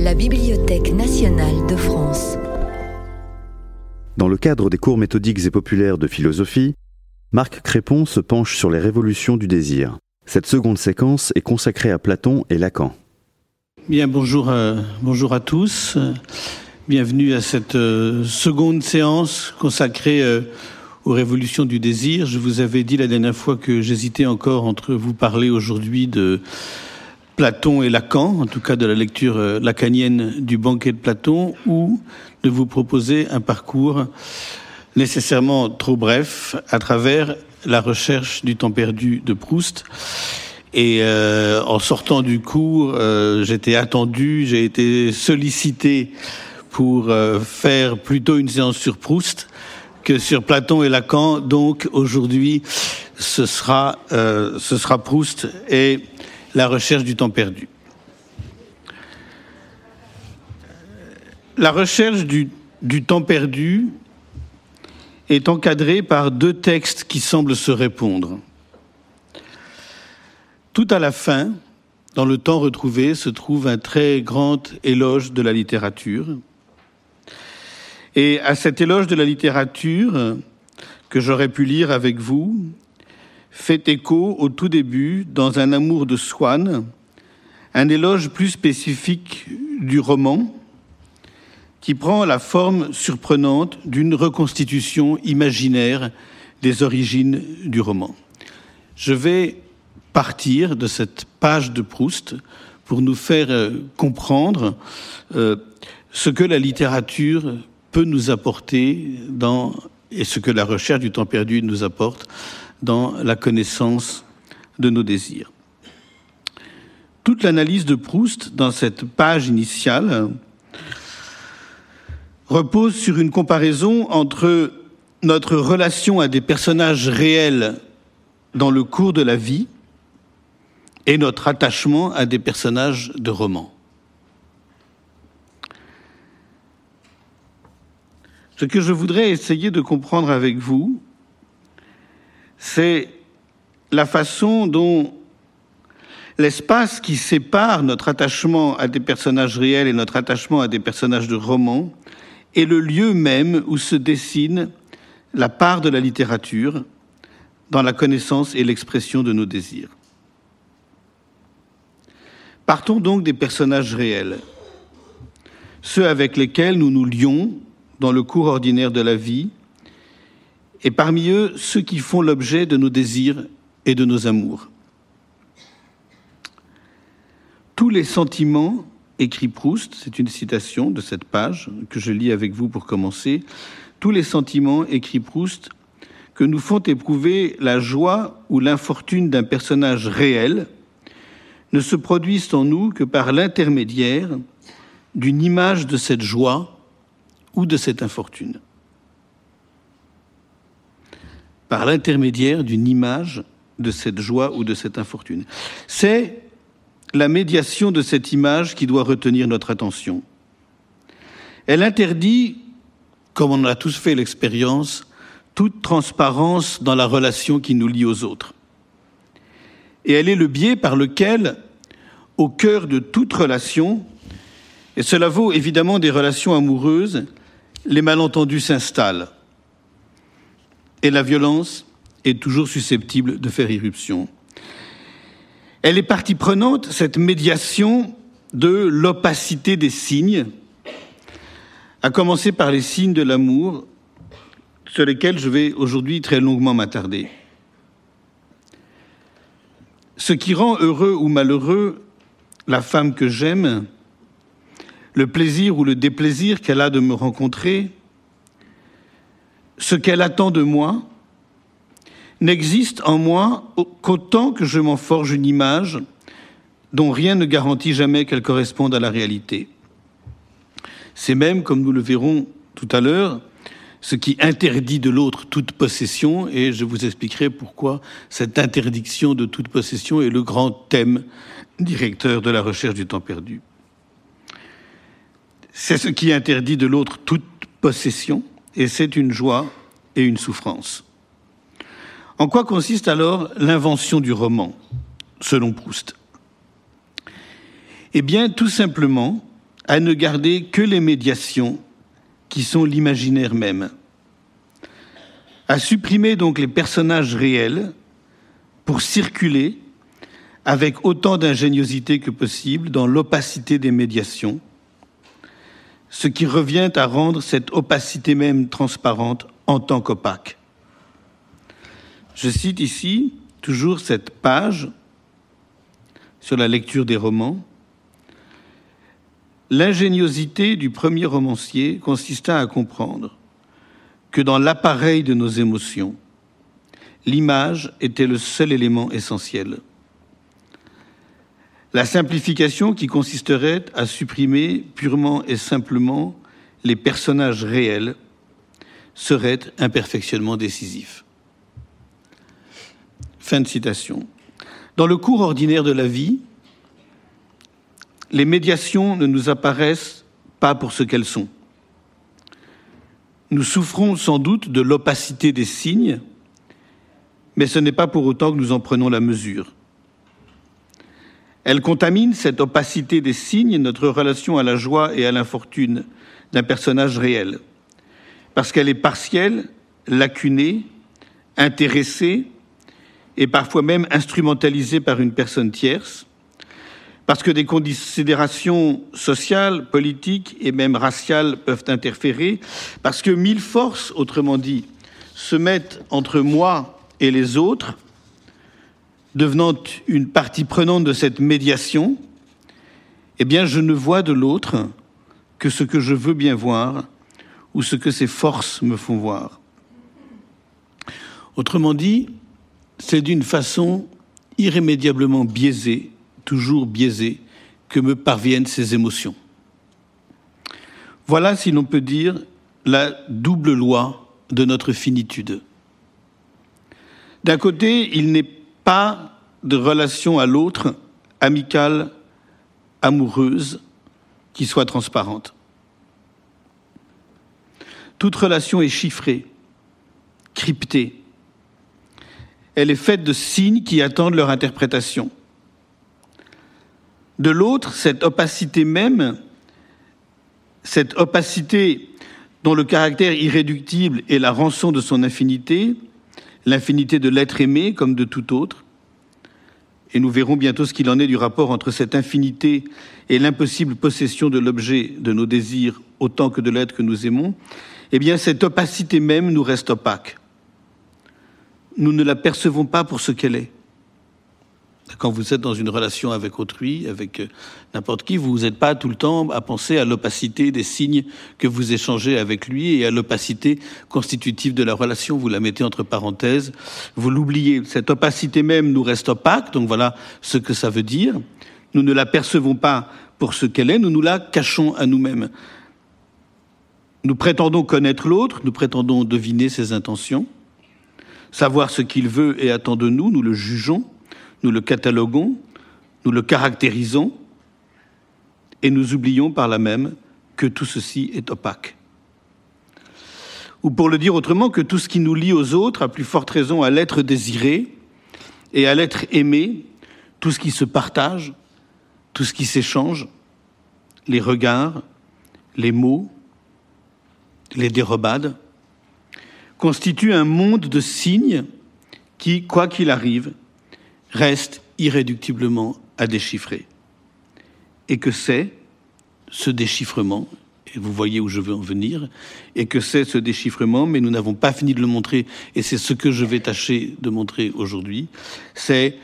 La Bibliothèque nationale de France. Dans le cadre des cours méthodiques et populaires de philosophie, Marc Crépon se penche sur les révolutions du désir. Cette seconde séquence est consacrée à Platon et Lacan. Bien, bonjour, euh, bonjour à tous. Bienvenue à cette euh, seconde séance consacrée euh, aux révolutions du désir. Je vous avais dit la dernière fois que j'hésitais encore entre vous parler aujourd'hui de Platon et Lacan, en tout cas de la lecture euh, lacanienne du banquet de Platon, ou de vous proposer un parcours nécessairement trop bref à travers la recherche du temps perdu de Proust. Et euh, en sortant du cours, euh, j'étais attendu, j'ai été sollicité pour faire plutôt une séance sur Proust que sur Platon et Lacan. Donc aujourd'hui, ce sera, ce sera Proust et la recherche du temps perdu. La recherche du, temps perdu est encadrée par deux textes qui semblent se répondre. Tout à la fin, dans le temps retrouvé, se trouve un très grand éloge de la littérature. Et à cet éloge de la littérature, que j'aurais pu lire avec vous, fait écho au tout début, dans un amour de Swann, un éloge plus spécifique du roman, qui prend la forme surprenante d'une reconstitution imaginaire des origines du roman. Je vais partir de cette page de Proust pour nous faire euh, comprendre euh, ce que la littérature peut nous apporter dans, et ce que la recherche du temps perdu nous apporte dans la connaissance de nos désirs. Toute l'analyse de Proust dans cette page initiale repose sur une comparaison entre notre relation à des personnages réels dans le cours de la vie et notre attachement à des personnages de romans. Ce que je voudrais essayer de comprendre avec vous, c'est la façon dont l'espace qui sépare notre attachement à des personnages réels et notre attachement à des personnages de romans est le lieu même où se dessine la part de la littérature dans la connaissance et l'expression de nos désirs. Partons donc des personnages réels, ceux avec lesquels nous nous lions dans le cours ordinaire de la vie, et parmi eux ceux qui font l'objet de nos désirs et de nos amours. Tous les sentiments écrit Proust, c'est une citation de cette page que je lis avec vous pour commencer, tous les sentiments, écrit Proust, que nous font éprouver la joie ou l'infortune d'un personnage réel ne se produisent en nous que par l'intermédiaire d'une image de cette joie ou de cette infortune. Par l'intermédiaire d'une image de cette joie ou de cette infortune. C'est la médiation de cette image qui doit retenir notre attention. Elle interdit, comme on a tous fait l'expérience, toute transparence dans la relation qui nous lie aux autres. Et elle est le biais par lequel, au cœur de toute relation, et cela vaut évidemment des relations amoureuses, les malentendus s'installent. Et la violence est toujours susceptible de faire irruption. Elle est partie prenante, cette médiation de l'opacité des signes, à commencer par les signes de l'amour, sur lesquels je vais aujourd'hui très longuement m'attarder. Ce qui rend heureux ou malheureux la femme que j'aime, le plaisir ou le déplaisir qu'elle a de me rencontrer, ce qu'elle attend de moi, n'existe en moi qu'autant que je m'en forge une image dont rien ne garantit jamais qu'elle corresponde à la réalité. C'est même, comme nous le verrons tout à l'heure, ce qui interdit de l'autre toute possession, et je vous expliquerai pourquoi cette interdiction de toute possession est le grand thème directeur de la recherche du temps perdu. C'est ce qui interdit de l'autre toute possession, et c'est une joie et une souffrance. En quoi consiste alors l'invention du roman, selon Proust? Eh bien, tout simplement, à ne garder que les médiations qui sont l'imaginaire même. À supprimer donc les personnages réels pour circuler avec autant d'ingéniosité que possible dans l'opacité des médiations, ce qui revient à rendre cette opacité même transparente en tant qu'opaque. Je cite ici toujours cette page sur la lecture des romans. L'ingéniosité du premier romancier consista à comprendre que dans l'appareil de nos émotions, l'image était le seul élément essentiel la simplification qui consisterait à supprimer purement et simplement les personnages réels serait un perfectionnement décisif. Fin de citation. Dans le cours ordinaire de la vie, les médiations ne nous apparaissent pas pour ce qu'elles sont. Nous souffrons sans doute de l'opacité des signes, mais ce n'est pas pour autant que nous en prenons la mesure. Elle contamine cette opacité des signes, notre relation à la joie et à l'infortune d'un personnage réel, parce qu'elle est partielle, lacunée, intéressée et parfois même instrumentalisée par une personne tierce, parce que des considérations sociales, politiques et même raciales peuvent interférer, parce que mille forces, autrement dit, se mettent entre moi et les autres, devenant une partie prenante de cette médiation, eh bien, je ne vois de l'autre que ce que je veux bien voir ou ce que ses forces me font voir. Autrement dit, c'est d'une façon irrémédiablement biaisée, toujours biaisée, que me parviennent ces émotions. Voilà, si l'on peut dire, la double loi de notre finitude. D'un côté, il n'est pas de relation à l'autre amicale, amoureuse, qui soit transparente. Toute relation est chiffrée, cryptée. Elle est faite de signes qui attendent leur interprétation. De l'autre, cette opacité même, cette opacité dont le caractère irréductible est la rançon de son infinité, l'infinité de l'être aimé comme de tout autre. Et nous verrons bientôt ce qu'il en est du rapport entre cette infinité et l'impossible possession de l'objet de nos désirs autant que de l'être que nous aimons. Eh bien, cette opacité même nous reste opaque. Nous ne la percevons pas pour ce qu'elle est. Quand vous êtes dans une relation avec autrui, avec euh, n'importe qui, vous n'êtes pas tout le temps à penser à l'opacité des signes que vous échangez avec lui et à l'opacité constitutive de la relation. Vous la mettez entre parenthèses, vous l'oubliez. Cette opacité même nous reste opaque, donc voilà ce que ça veut dire. Nous ne la percevons pas pour ce qu'elle est, nous nous la cachons à nous-mêmes. Nous prétendons connaître l'autre, nous prétendons deviner ses intentions, savoir ce qu'il veut et attend de nous, nous le jugeons nous le cataloguons, nous le caractérisons, et nous oublions par là même que tout ceci est opaque. Ou pour le dire autrement, que tout ce qui nous lie aux autres, a plus forte raison à l'être désiré et à l'être aimé, tout ce qui se partage, tout ce qui s'échange, les regards, les mots, les dérobades, constitue un monde de signes qui, quoi qu'il arrive, reste irréductiblement à déchiffrer. Et que c'est ce déchiffrement, et vous voyez où je veux en venir, et que c'est ce déchiffrement, mais nous n'avons pas fini de le montrer, et c'est ce que je vais tâcher de montrer aujourd'hui, c'est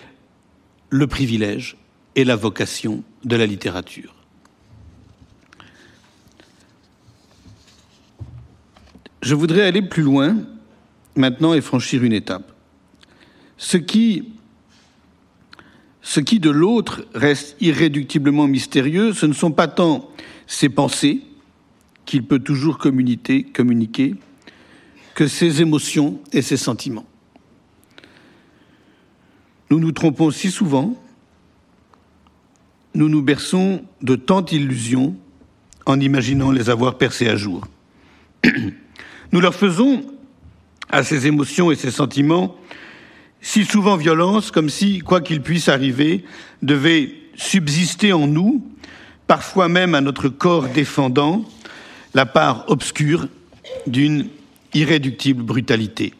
le privilège et la vocation de la littérature. Je voudrais aller plus loin maintenant et franchir une étape. Ce qui ce qui de l'autre reste irréductiblement mystérieux, ce ne sont pas tant ses pensées, qu'il peut toujours communiquer, que ses émotions et ses sentiments. Nous nous trompons si souvent, nous nous berçons de tant d'illusions en imaginant les avoir percées à jour. Nous leur faisons à ces émotions et ces sentiments si souvent violence, comme si, quoi qu'il puisse arriver, devait subsister en nous, parfois même à notre corps défendant, la part obscure d'une irréductible brutalité.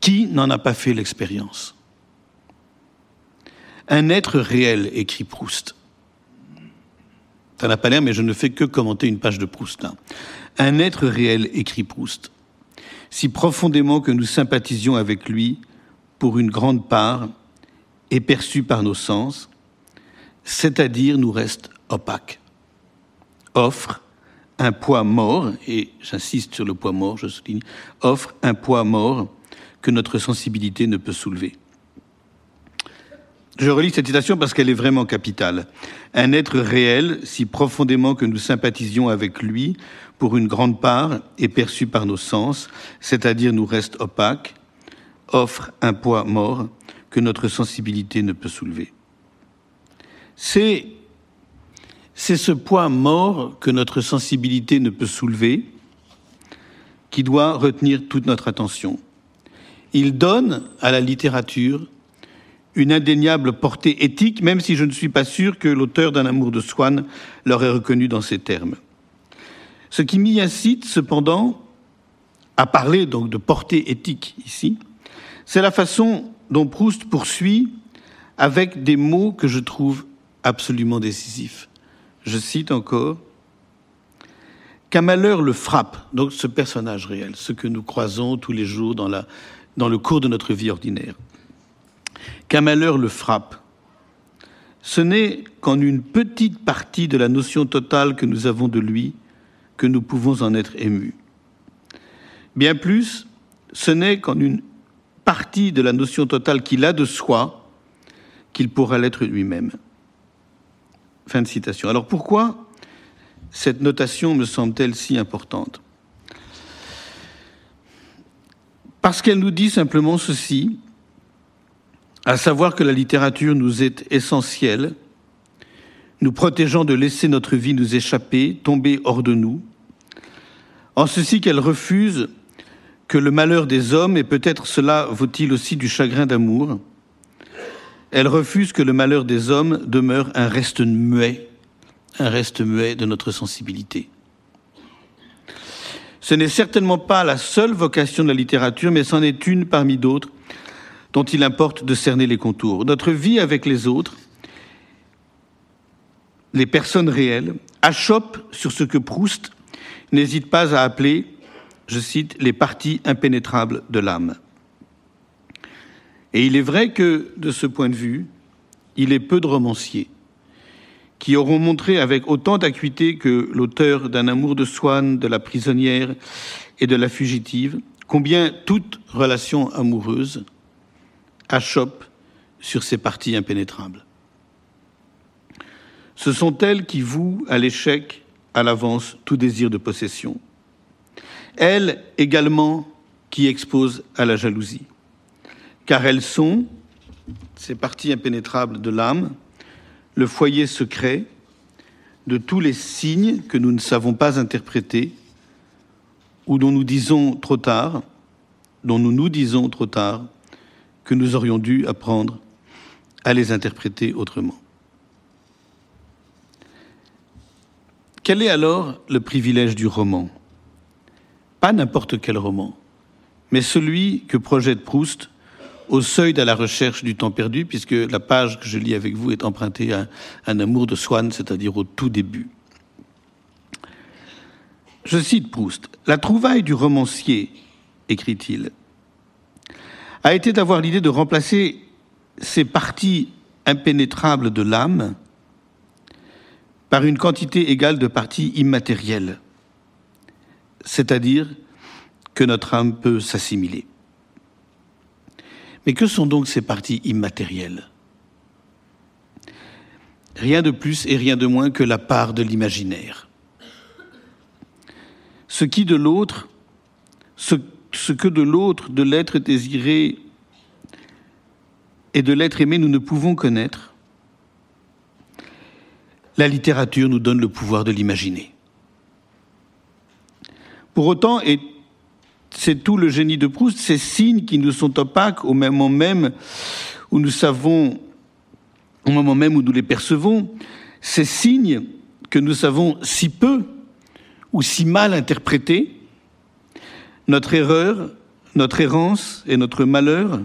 Qui n'en a pas fait l'expérience? Un être réel, écrit Proust. Ça n'a pas l'air, mais je ne fais que commenter une page de Proust là. Un être réel, écrit Proust. Si profondément que nous sympathisions avec lui, pour une grande part, est perçu par nos sens, c'est-à-dire nous reste opaque, offre un poids mort, et j'insiste sur le poids mort, je souligne, offre un poids mort que notre sensibilité ne peut soulever. Je relis cette citation parce qu'elle est vraiment capitale. Un être réel, si profondément que nous sympathisions avec lui, pour une grande part, est perçu par nos sens, c'est-à-dire nous reste opaque, offre un poids mort que notre sensibilité ne peut soulever. C'est, c'est ce poids mort que notre sensibilité ne peut soulever qui doit retenir toute notre attention. Il donne à la littérature une indéniable portée éthique, même si je ne suis pas sûr que l'auteur d'un amour de Swann l'aurait reconnu dans ces termes. Ce qui m'y incite, cependant, à parler de portée éthique ici, c'est la façon dont Proust poursuit avec des mots que je trouve absolument décisifs. Je cite encore Qu'un malheur le frappe, donc ce personnage réel, ce que nous croisons tous les jours dans le cours de notre vie ordinaire. Qu'un malheur le frappe, ce n'est qu'en une petite partie de la notion totale que nous avons de lui que nous pouvons en être émus. Bien plus, ce n'est qu'en une partie de la notion totale qu'il a de soi qu'il pourra l'être lui-même. Fin de citation. Alors pourquoi cette notation me semble-t-elle si importante? Parce qu'elle nous dit simplement ceci, à savoir que la littérature nous est essentielle, nous protégeant de laisser notre vie nous échapper, tomber hors de nous, en ceci qu'elle refuse que le malheur des hommes, et peut-être cela vaut-il aussi du chagrin d'amour, elle refuse que le malheur des hommes demeure un reste muet, un reste muet de notre sensibilité. Ce n'est certainement pas la seule vocation de la littérature, mais c'en est une parmi d'autres dont il importe de cerner les contours. Notre vie avec les autres, les personnes réelles, achoppe sur ce que Proust n'hésite pas à appeler, je cite, les parties impénétrables de l'âme. Et il est vrai que, de ce point de vue, il est peu de romanciers qui auront montré avec autant d'acuité que l'auteur d'un amour de Swann, de la prisonnière et de la fugitive, combien toute relation amoureuse achoppe sur ces parties impénétrables. Ce sont elles qui vouent à l'échec à l'avance tout désir de possession. Elles également qui exposent à la jalousie, car elles sont, ces parties impénétrables de l'âme, le foyer secret de tous les signes que nous ne savons pas interpréter ou dont nous disons trop tard, dont nous nous disons trop tard, que nous aurions dû apprendre à les interpréter autrement. Quel est alors le privilège du roman? Pas n'importe quel roman, mais celui que projette Proust au seuil de la recherche du temps perdu, puisque la page que je lis avec vous est empruntée à un amour de Swann, c'est-à-dire au tout début. Je cite Proust. La trouvaille du romancier, écrit-il, a été d'avoir l'idée de remplacer ces parties impénétrables de l'âme par une quantité égale de parties immatérielles, c'est-à-dire que notre âme peut s'assimiler. Mais que sont donc ces parties immatérielles? Rien de plus et rien de moins que la part de l'imaginaire. Ce qui de l'autre, ce ce que de l'autre, de l'être désiré et de l'être aimé, nous ne pouvons connaître, la littérature nous donne le pouvoir de l'imaginer. Pour autant, et c'est tout le génie de Proust, ces signes qui nous sont opaques au moment même où nous savons, au moment même où nous les percevons, ces signes que nous savons si peu ou si mal interpréter, notre erreur, notre errance et notre malheur,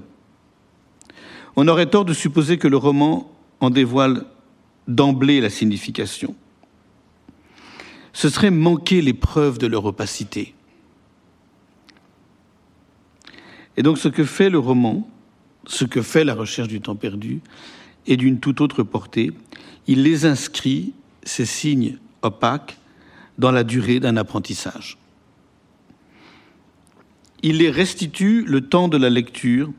on aurait tort de supposer que le roman en dévoile d'emblée la signification. Ce serait manquer les preuves de leur opacité. Et donc ce que fait le roman, ce que fait la recherche du temps perdu, est d'une toute autre portée. Il les inscrit, ces signes opaques, dans la durée d'un apprentissage. Il les restitue le temps de la lecture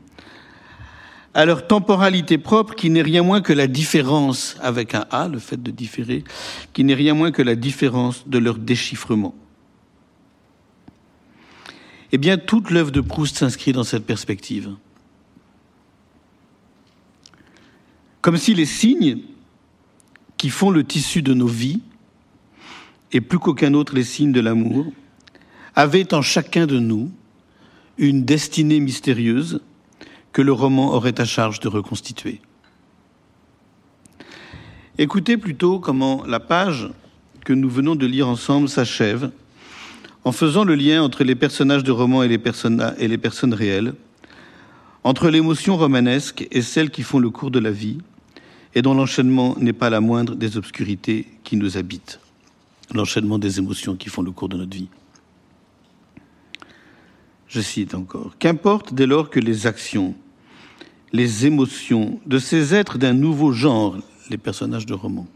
à leur temporalité propre qui n'est rien moins que la différence avec un A, le fait de différer, qui n'est rien moins que la différence de leur déchiffrement. Eh bien, toute l'œuvre de Proust s'inscrit dans cette perspective. Comme si les signes qui font le tissu de nos vies, et plus qu'aucun autre les signes de l'amour, avaient en chacun de nous une destinée mystérieuse que le roman aurait à charge de reconstituer. Écoutez plutôt comment la page que nous venons de lire ensemble s'achève en faisant le lien entre les personnages de roman et les, personnes, et les personnes réelles, entre l'émotion romanesque et celles qui font le cours de la vie, et dont l'enchaînement n'est pas la moindre des obscurités qui nous habitent, l'enchaînement des émotions qui font le cours de notre vie. Je cite encore, Qu'importe dès lors que les actions, les émotions de ces êtres d'un nouveau genre, les personnages de roman,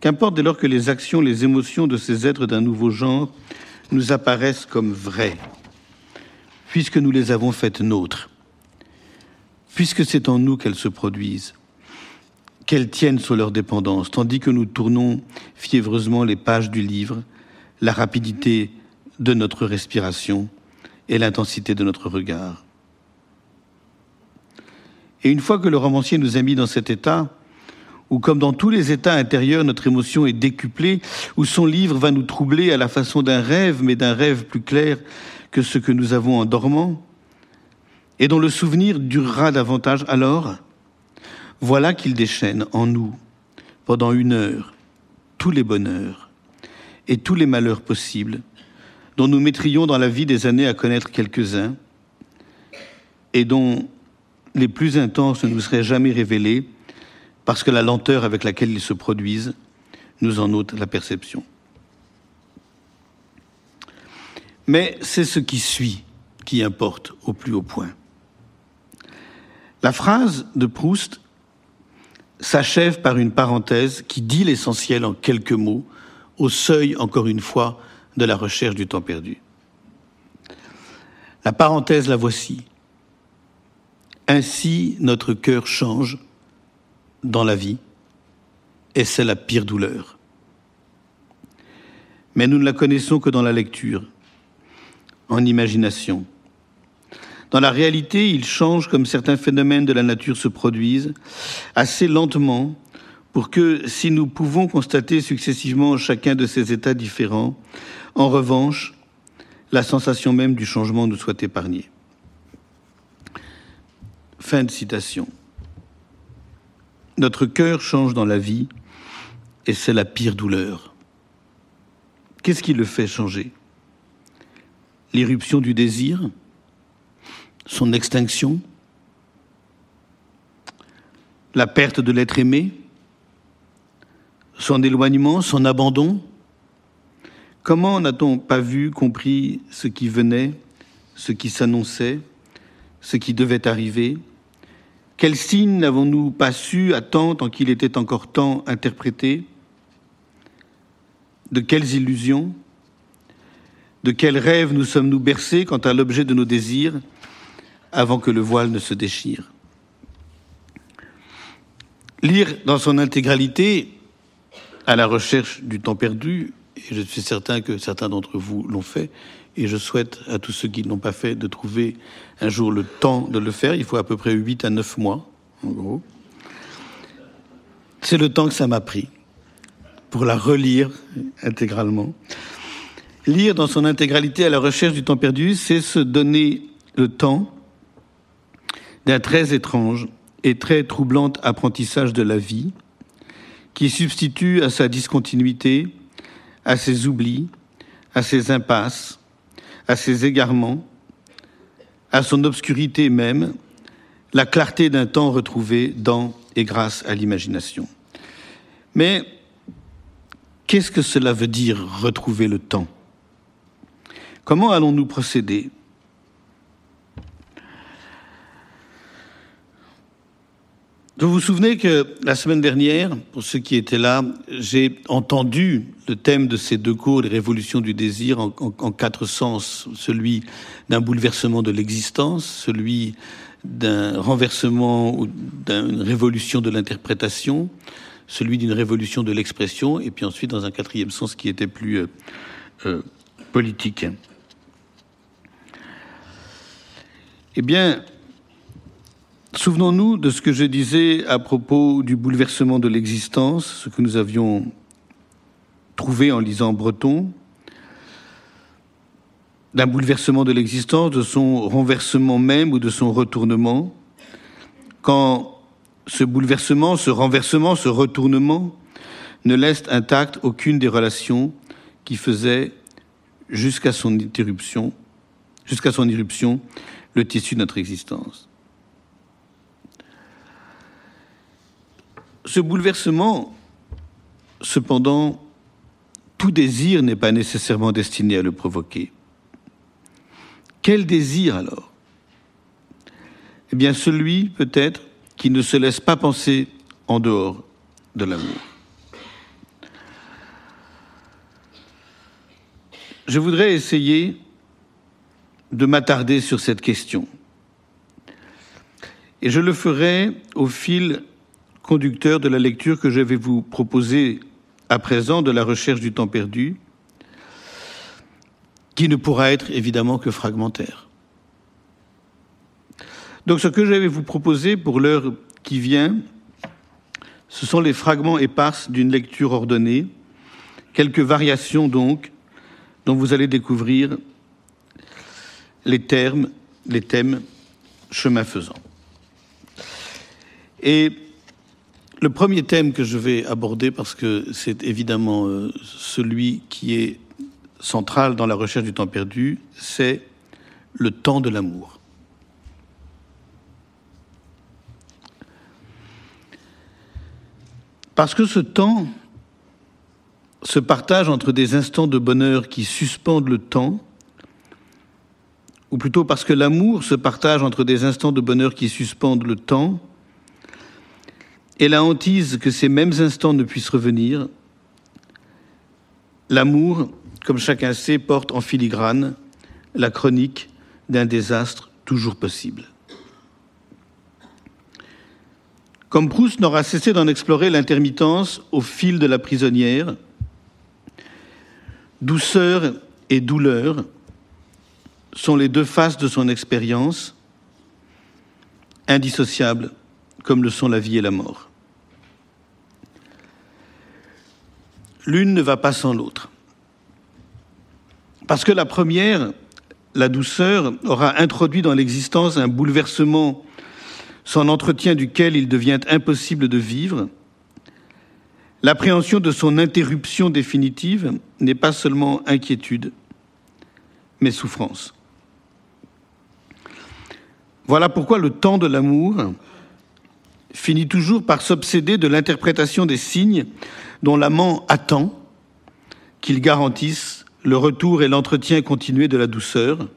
qu'importe dès lors que les actions, les émotions de ces êtres d'un nouveau genre nous apparaissent comme vraies, puisque nous les avons faites nôtres, puisque c'est en nous qu'elles se produisent, qu'elles tiennent sur leur dépendance, tandis que nous tournons fiévreusement les pages du livre, la rapidité de notre respiration et l'intensité de notre regard. Et une fois que le romancier nous a mis dans cet état, où comme dans tous les états intérieurs, notre émotion est décuplée, où son livre va nous troubler à la façon d'un rêve, mais d'un rêve plus clair que ce que nous avons en dormant, et dont le souvenir durera davantage. Alors, voilà qu'il déchaîne en nous, pendant une heure, tous les bonheurs et tous les malheurs possibles, dont nous mettrions dans la vie des années à connaître quelques-uns, et dont les plus intenses ne nous seraient jamais révélés, parce que la lenteur avec laquelle ils se produisent nous en ôte la perception. Mais c'est ce qui suit qui importe au plus haut point. La phrase de Proust s'achève par une parenthèse qui dit l'essentiel en quelques mots, au seuil, encore une fois, de la recherche du temps perdu. La parenthèse, la voici. Ainsi, notre cœur change dans la vie, et c'est la pire douleur. Mais nous ne la connaissons que dans la lecture, en imagination. Dans la réalité, il change comme certains phénomènes de la nature se produisent, assez lentement, pour que, si nous pouvons constater successivement chacun de ces états différents, en revanche, la sensation même du changement nous soit épargnée. Fin de citation. Notre cœur change dans la vie et c'est la pire douleur. Qu'est-ce qui le fait changer? L'irruption du désir? Son extinction? La perte de l'être aimé? Son éloignement? Son abandon? Comment n'a-t-on pas vu, compris ce qui venait, ce qui s'annonçait, ce qui devait arriver? Quels signes n'avons-nous pas su temps, tant qu'il était encore temps, interpréter De quelles illusions? De quels rêves nous sommes-nous bercés quant à l'objet de nos désirs avant que le voile ne se déchire? Lire dans son intégralité, à la recherche du temps perdu, et je suis certain que certains d'entre vous l'ont fait, et je souhaite à tous ceux qui ne l'ont pas fait de trouver un jour le temps de le faire. Il faut à peu près 8 à 9 mois, en gros. C'est le temps que ça m'a pris pour la relire intégralement. Lire dans son intégralité à la recherche du temps perdu, c'est se donner le temps d'un très étrange et très troublant apprentissage de la vie qui substitue à sa discontinuité, à ses oublis, à ses impasses, à ses égarements, à son obscurité même, la clarté d'un temps retrouvé dans et grâce à l'imagination. Mais qu'est-ce que cela veut dire retrouver le temps? Comment allons-nous procéder? Vous vous souvenez que la semaine dernière, pour ceux qui étaient là, j'ai entendu le thème de ces deux cours, les révolutions du désir, en, quatre sens. Celui d'un bouleversement de l'existence, celui d'un renversement ou d'une révolution de l'interprétation, celui d'une révolution de l'expression, et puis ensuite dans un quatrième sens qui était plus euh, euh, politique. Eh bien, souvenons-nous de ce que je disais à propos du bouleversement de l'existence, ce que nous avions trouvé en lisant Breton, d'un bouleversement de l'existence, de son renversement même ou de son retournement, quand ce bouleversement, ce renversement, ce retournement ne laisse intact aucune des relations qui faisaient jusqu'à son interruption, jusqu'à son irruption, le tissu de notre existence. Ce bouleversement, cependant, tout désir n'est pas nécessairement destiné à le provoquer. Quel désir alors? Eh bien celui peut-être qui ne se laisse pas penser en dehors de l'amour. Je voudrais essayer de m'attarder sur cette question. Et je le ferai au fil conducteur de la lecture que je vais vous proposer à présent de la recherche du temps perdu, qui ne pourra être évidemment que fragmentaire. Donc ce que je vais vous proposer pour l'heure qui vient, ce sont les fragments épars d'une lecture ordonnée, quelques variations donc, dont vous allez découvrir les termes, les thèmes chemin faisant. Et le premier thème que je vais aborder, parce que c'est évidemment euh, celui qui est central dans la recherche du temps perdu, c'est le temps de l'amour. Parce que ce temps se partage entre des instants de bonheur qui suspendent le temps, ou plutôt parce que l'amour se partage entre des instants de bonheur qui suspendent le temps, et la hantise que ces mêmes instants ne puissent revenir, l'amour comme chacun sait, porte en filigrane la chronique d'un désastre toujours possible. Comme Proust n'aura cessé d'en explorer l'intermittence au fil de la prisonnière, douceur et douleur sont les deux faces de son expérience, indissociables comme le sont la vie et la mort. L'une ne va pas sans l'autre. Parce que la première, la douceur, aura introduit dans l'existence un bouleversement sans entretien duquel il devient impossible de vivre. L'appréhension de son interruption définitive n'est pas seulement inquiétude, mais souffrance. Voilà pourquoi le temps de l'amour finit toujours par s'obséder de l'interprétation des signes dont l'amant attend qu'ils garantissent le retour et l'entretien continué de la douceur,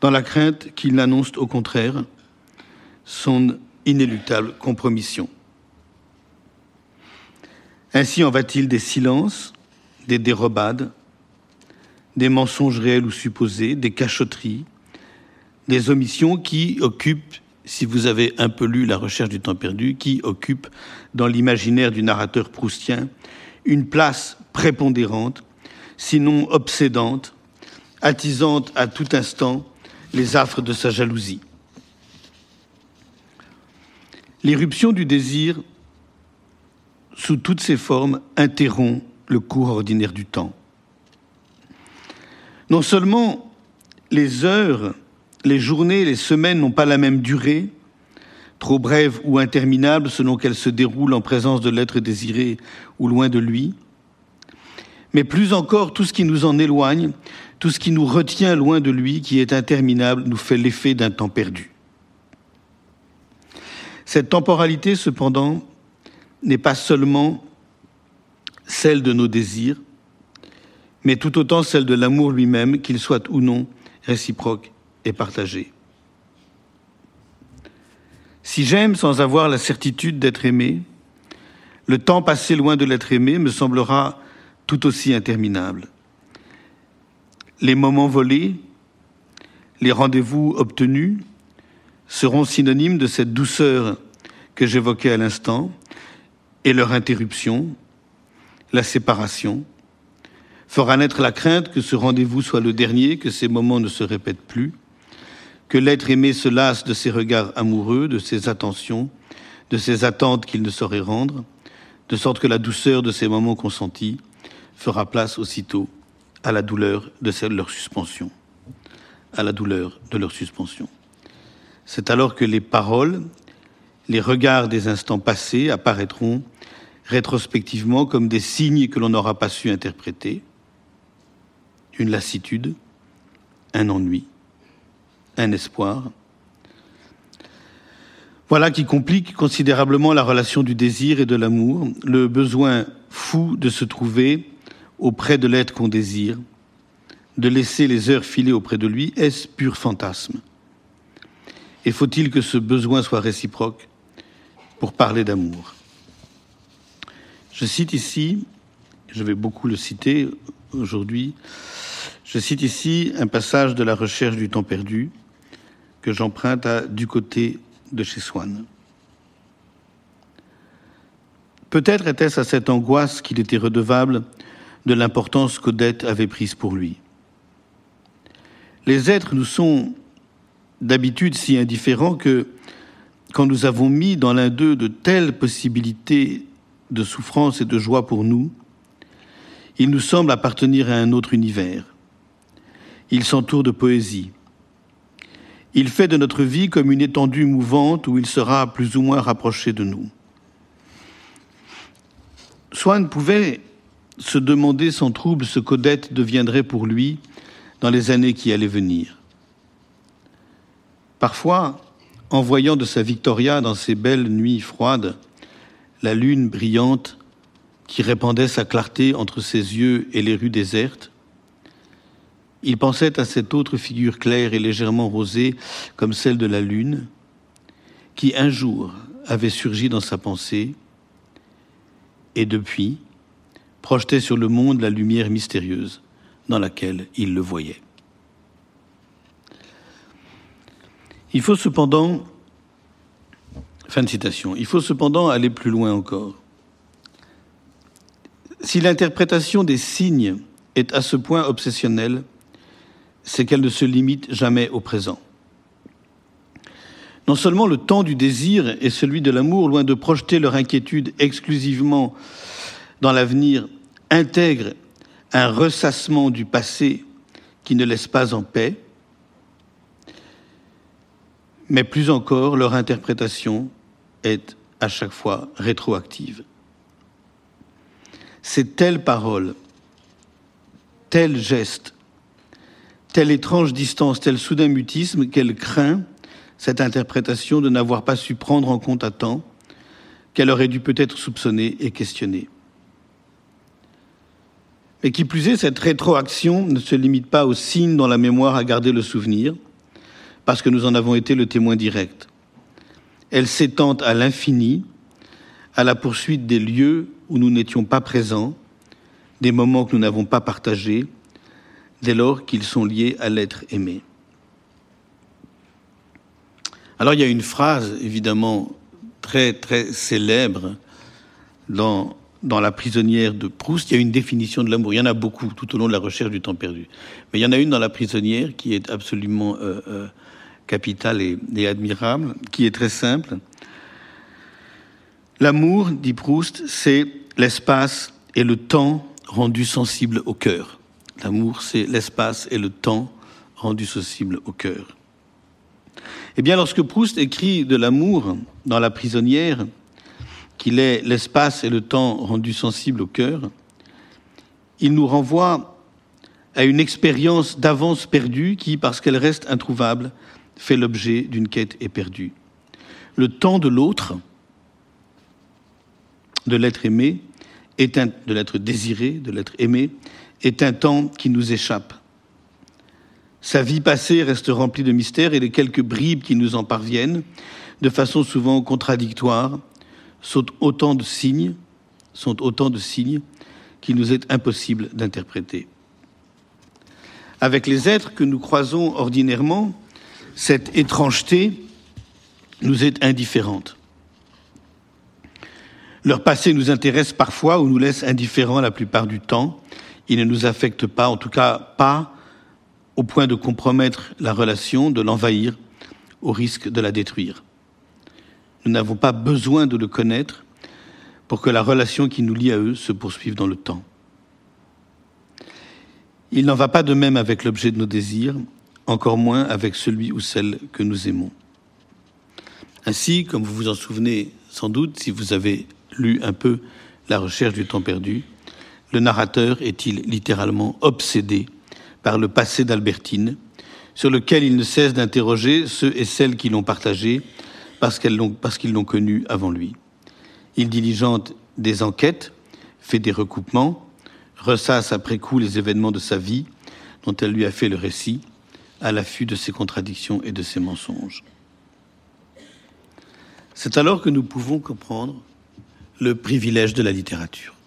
dans la crainte qu'il n'annonce au contraire son inéluctable compromission. Ainsi en va-t-il des silences, des dérobades, des mensonges réels ou supposés, des cachotteries, des omissions qui occupent, si vous avez un peu lu La recherche du temps perdu, qui occupent dans l'imaginaire du narrateur proustien une place prépondérante sinon obsédante, attisante à tout instant les affres de sa jalousie. L'irruption du désir, sous toutes ses formes, interrompt le cours ordinaire du temps. Non seulement les heures, les journées, les semaines n'ont pas la même durée, trop brève ou interminable selon qu'elles se déroulent en présence de l'être désiré ou loin de lui, mais plus encore tout ce qui nous en éloigne, tout ce qui nous retient loin de lui, qui est interminable, nous fait l'effet d'un temps perdu. Cette temporalité, cependant, n'est pas seulement celle de nos désirs, mais tout autant celle de l'amour lui-même, qu'il soit ou non réciproque Si j'aime sans avoir la certitude d'être aimé, le temps passé loin de l'être aimé me semblera tout aussi interminable. Les moments volés, les rendez-vous obtenus seront synonymes de cette douceur que j'évoquais à l'instant, et leur interruption, la séparation, fera naître la crainte que ce rendez-vous soit le dernier, que ces moments ne se répètent plus, que l'être aimé se lasse de ses regards amoureux, de ses attentions, de ses attentes qu'il ne saurait rendre, de sorte que la douceur de ces moments consentis fera place aussitôt à la douleur de leur suspension, à la douleur de leur suspension. C'est alors que les paroles, les regards des instants passés apparaîtront rétrospectivement comme des signes que l'on n'aura pas su interpréter, une lassitude, un ennui, un espoir. Voilà qui complique considérablement la relation du désir et de l'amour, le besoin fou de se trouver auprès de l'être qu'on désire, de laisser les heures filer auprès de lui, est-ce pur fantasme? Et faut-il que ce besoin soit réciproque pour parler d'amour? Je cite ici, je vais beaucoup le citer aujourd'hui, je cite ici un passage de la recherche du temps perdu que j'emprunte du côté de chez Swann. Peut-être était-ce à cette angoisse qu'il était redevable de l'importance qu'Odette avait prise pour lui. Les êtres nous sont d'habitude si indifférents que quand nous avons mis dans l'un d'eux de telles possibilités de souffrance et de joie pour nous, il nous semble appartenir à un autre univers. Il s'entoure de poésie. Il fait de notre vie comme une étendue mouvante où il sera plus ou moins rapproché de nous. Swann pouvait se demander sans trouble ce qu'Odette deviendrait pour lui dans les années qui allaient venir. Parfois, en voyant de sa Victoria dans ces belles nuits froides, la lune brillante qui répandait sa clarté entre ses yeux et les rues désertes, il pensait à cette autre figure claire et légèrement rosée comme celle de la lune, qui un jour avait surgi dans sa pensée, et depuis projetait sur le monde la lumière mystérieuse dans laquelle il le voyait. Il faut cependant, fin de citation, il faut cependant aller plus loin encore. Si l'interprétation des signes est à ce point obsessionnelle, c'est qu'elle ne se limite jamais au présent. Non seulement le temps du désir et celui de l'amour, loin de projeter leur inquiétude exclusivement dans l'avenir, intègrent un ressassement du passé qui ne laisse pas en paix, mais plus encore, leur interprétation est à chaque fois rétroactive. C'est telle parole, tel geste, telle étrange distance, tel soudain mutisme qu'elle craint cette interprétation de n'avoir pas su prendre en compte à temps, qu'elle aurait dû peut-être soupçonner et questionner. Mais qui plus est, cette rétroaction ne se limite pas aux signes dans la mémoire à garder le souvenir, parce que nous en avons été le témoin direct. Elle s'étend à l'infini, à la poursuite des lieux où nous n'étions pas présents, des moments que nous n'avons pas partagés, dès lors qu'ils sont liés à l'être aimé. Alors il y a une phrase évidemment très très célèbre dans, La prisonnière de Proust, il y a une définition de l'amour. Il y en a beaucoup tout au long de la recherche du temps perdu. Mais il y en a une dans La prisonnière qui est absolument euh, euh, capitale et admirable, qui est très simple. L'amour, dit Proust, c'est l'espace et le temps rendus sensibles au cœur. L'amour, c'est l'espace et le temps rendus sensibles au cœur. Eh bien, lorsque Proust écrit de l'amour dans La prisonnière, qu'il est l'espace et le temps rendus sensibles au cœur, il nous renvoie à une expérience d'avance perdue qui, parce qu'elle reste introuvable, fait l'objet d'une quête éperdue. Le temps de l'autre, de l'être aimé, est un, de l'être désiré, de l'être aimé, est un temps qui nous échappe. Sa vie passée reste remplie de mystères et les quelques bribes qui nous en parviennent, de façon souvent contradictoire, sont autant de signes, sont autant de signes qu'il nous est impossible d'interpréter. Avec les êtres que nous croisons ordinairement, cette étrangeté nous est indifférente. Leur passé nous intéresse parfois ou nous laisse indifférents la plupart du temps. Il ne nous affecte pas, en tout cas pas au point de compromettre la relation, de l'envahir, au risque de la détruire. Nous n'avons pas besoin de le connaître pour que la relation qui nous lie à eux se poursuive dans le temps. Il n'en va pas de même avec l'objet de nos désirs, encore moins avec celui ou celle que nous aimons. Ainsi, comme vous vous en souvenez sans doute, si vous avez lu un peu La recherche du temps perdu, le narrateur est-il littéralement obsédé par le passé d'Albertine, sur lequel il ne cesse d'interroger ceux et celles qui l'ont partagé parce qu'ils l'ont, connu avant lui. Il diligente des enquêtes, fait des recoupements, ressasse après coup les événements de sa vie dont elle lui a fait le récit, à l'affût de ses contradictions et de ses mensonges. C'est alors que nous pouvons comprendre le privilège de la littérature.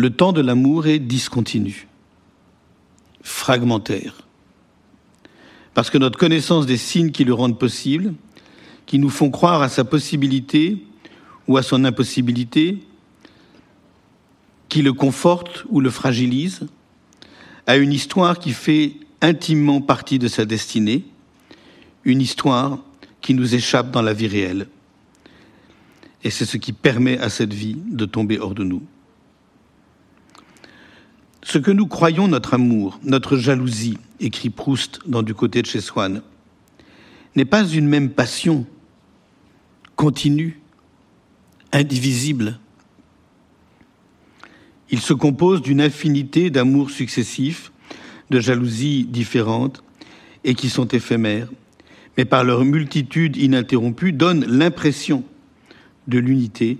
Le temps de l'amour est discontinu, fragmentaire, parce que notre connaissance des signes qui le rendent possible, qui nous font croire à sa possibilité ou à son impossibilité, qui le confortent ou le fragilisent, a une histoire qui fait intimement partie de sa destinée, une histoire qui nous échappe dans la vie réelle. Et c'est ce qui permet à cette vie de tomber hors de nous. Ce que nous croyons notre amour, notre jalousie, écrit Proust dans Du côté de chez Swann, n'est pas une même passion, continue, indivisible. Il se compose d'une infinité d'amours successifs, de jalousies différentes et qui sont éphémères, mais par leur multitude ininterrompue donnent l'impression de l'unité,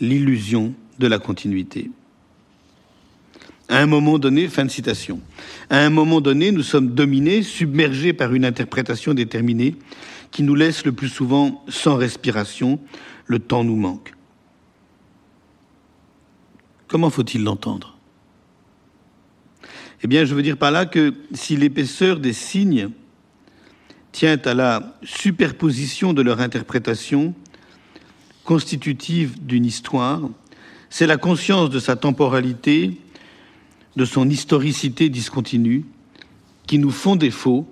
l'illusion de la continuité. À un moment donné, fin de citation, à un moment donné, nous sommes dominés, submergés par une interprétation déterminée qui nous laisse le plus souvent sans respiration, le temps nous manque. Comment faut-il l'entendre? Eh bien, je veux dire par là que si l'épaisseur des signes tient à la superposition de leur interprétation constitutive d'une histoire, c'est la conscience de sa temporalité de son historicité discontinue qui nous font défaut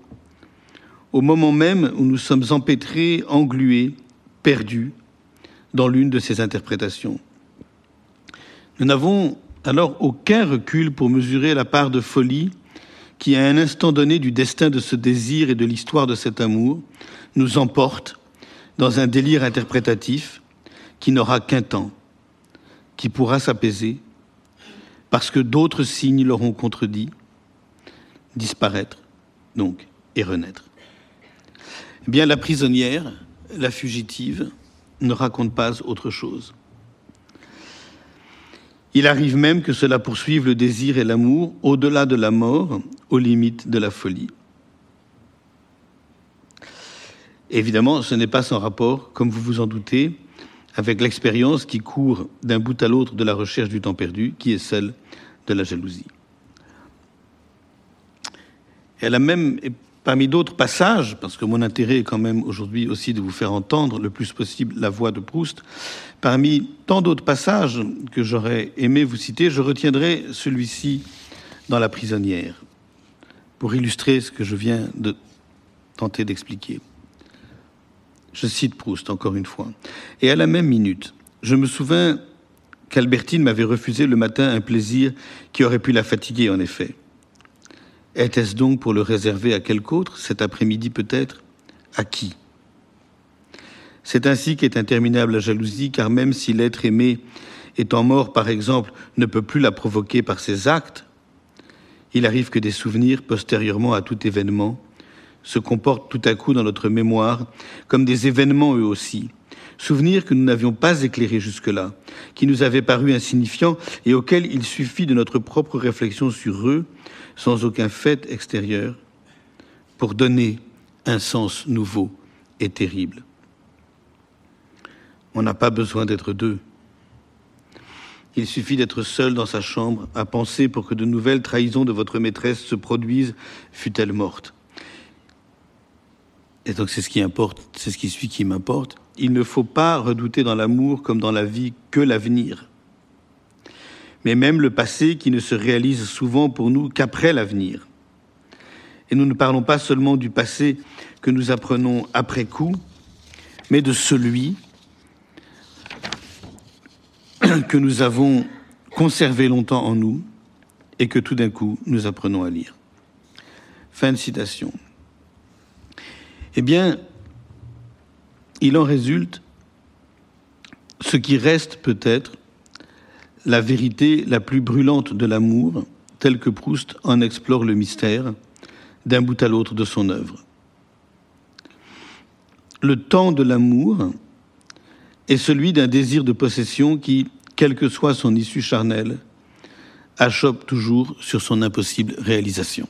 au moment même où nous sommes empêtrés, englués, perdus dans l'une de ces interprétations. Nous n'avons alors aucun recul pour mesurer la part de folie qui, à un instant donné du destin de ce désir et de l'histoire de cet amour, nous emporte dans un délire interprétatif qui n'aura qu'un temps, qui pourra s'apaiser parce que d'autres signes l'auront contredit, disparaître, donc, et renaître. Eh bien, la prisonnière, la fugitive, ne raconte pas autre chose. Il arrive même que cela poursuive le désir et l'amour au-delà de la mort, aux limites de la folie. Évidemment, ce n'est pas sans rapport, comme vous vous en doutez, avec l'expérience qui court d'un bout à l'autre de la recherche du temps perdu, qui est celle de la jalousie. Elle a même, parmi d'autres passages, parce que mon intérêt est quand même aujourd'hui aussi de vous faire entendre le plus possible la voix de Proust, parmi tant d'autres passages que j'aurais aimé vous citer, je retiendrai celui-ci dans La prisonnière, pour illustrer ce que je viens de tenter d'expliquer. Je cite Proust encore une fois. Et à la même minute, je me souviens qu'Albertine m'avait refusé le matin un plaisir qui aurait pu la fatiguer en effet. Était-ce donc pour le réserver à quelque autre, cet après-midi peut-être? À qui? C'est ainsi qu'est interminable la jalousie, car même si l'être aimé, étant mort par exemple, ne peut plus la provoquer par ses actes, il arrive que des souvenirs, postérieurement à tout événement, se comportent tout à coup dans notre mémoire comme des événements eux aussi, souvenirs que nous n'avions pas éclairés jusque-là, qui nous avaient paru insignifiants et auxquels il suffit de notre propre réflexion sur eux, sans aucun fait extérieur, pour donner un sens nouveau et terrible. On n'a pas besoin d'être deux. Il suffit d'être seul dans sa chambre à penser pour que de nouvelles trahisons de votre maîtresse se produisent, fût-elle morte. Et donc c'est ce qui importe, c'est ce qui suit qui m'importe. Il ne faut pas redouter dans l'amour comme dans la vie que l'avenir, mais même le passé qui ne se réalise souvent pour nous qu'après l'avenir. Et nous ne parlons pas seulement du passé que nous apprenons après coup, mais de celui que nous avons conservé longtemps en nous et que tout d'un coup nous apprenons à lire. Fin de citation. Eh bien, il en résulte ce qui reste peut-être la vérité la plus brûlante de l'amour, telle que Proust en explore le mystère d'un bout à l'autre de son œuvre. Le temps de l'amour est celui d'un désir de possession qui, quelle que soit son issue charnelle, achoppe toujours sur son impossible réalisation.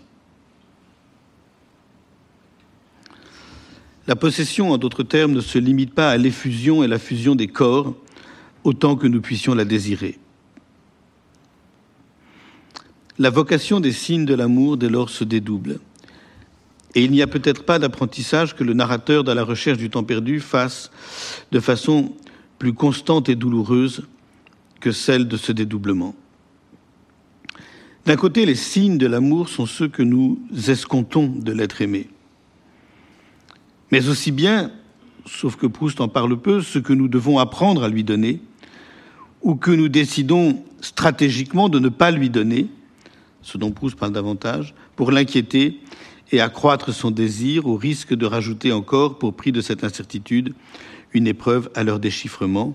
La possession, en d'autres termes, ne se limite pas à l'effusion et la fusion des corps autant que nous puissions la désirer. La vocation des signes de l'amour dès lors se dédouble. Et il n'y a peut-être pas d'apprentissage que le narrateur, dans la recherche du temps perdu, fasse de façon plus constante et douloureuse que celle de ce dédoublement. D'un côté, les signes de l'amour sont ceux que nous escomptons de l'être aimé mais aussi bien, sauf que Proust en parle peu, ce que nous devons apprendre à lui donner, ou que nous décidons stratégiquement de ne pas lui donner, ce dont Proust parle davantage, pour l'inquiéter et accroître son désir au risque de rajouter encore, pour prix de cette incertitude, une épreuve à leur déchiffrement,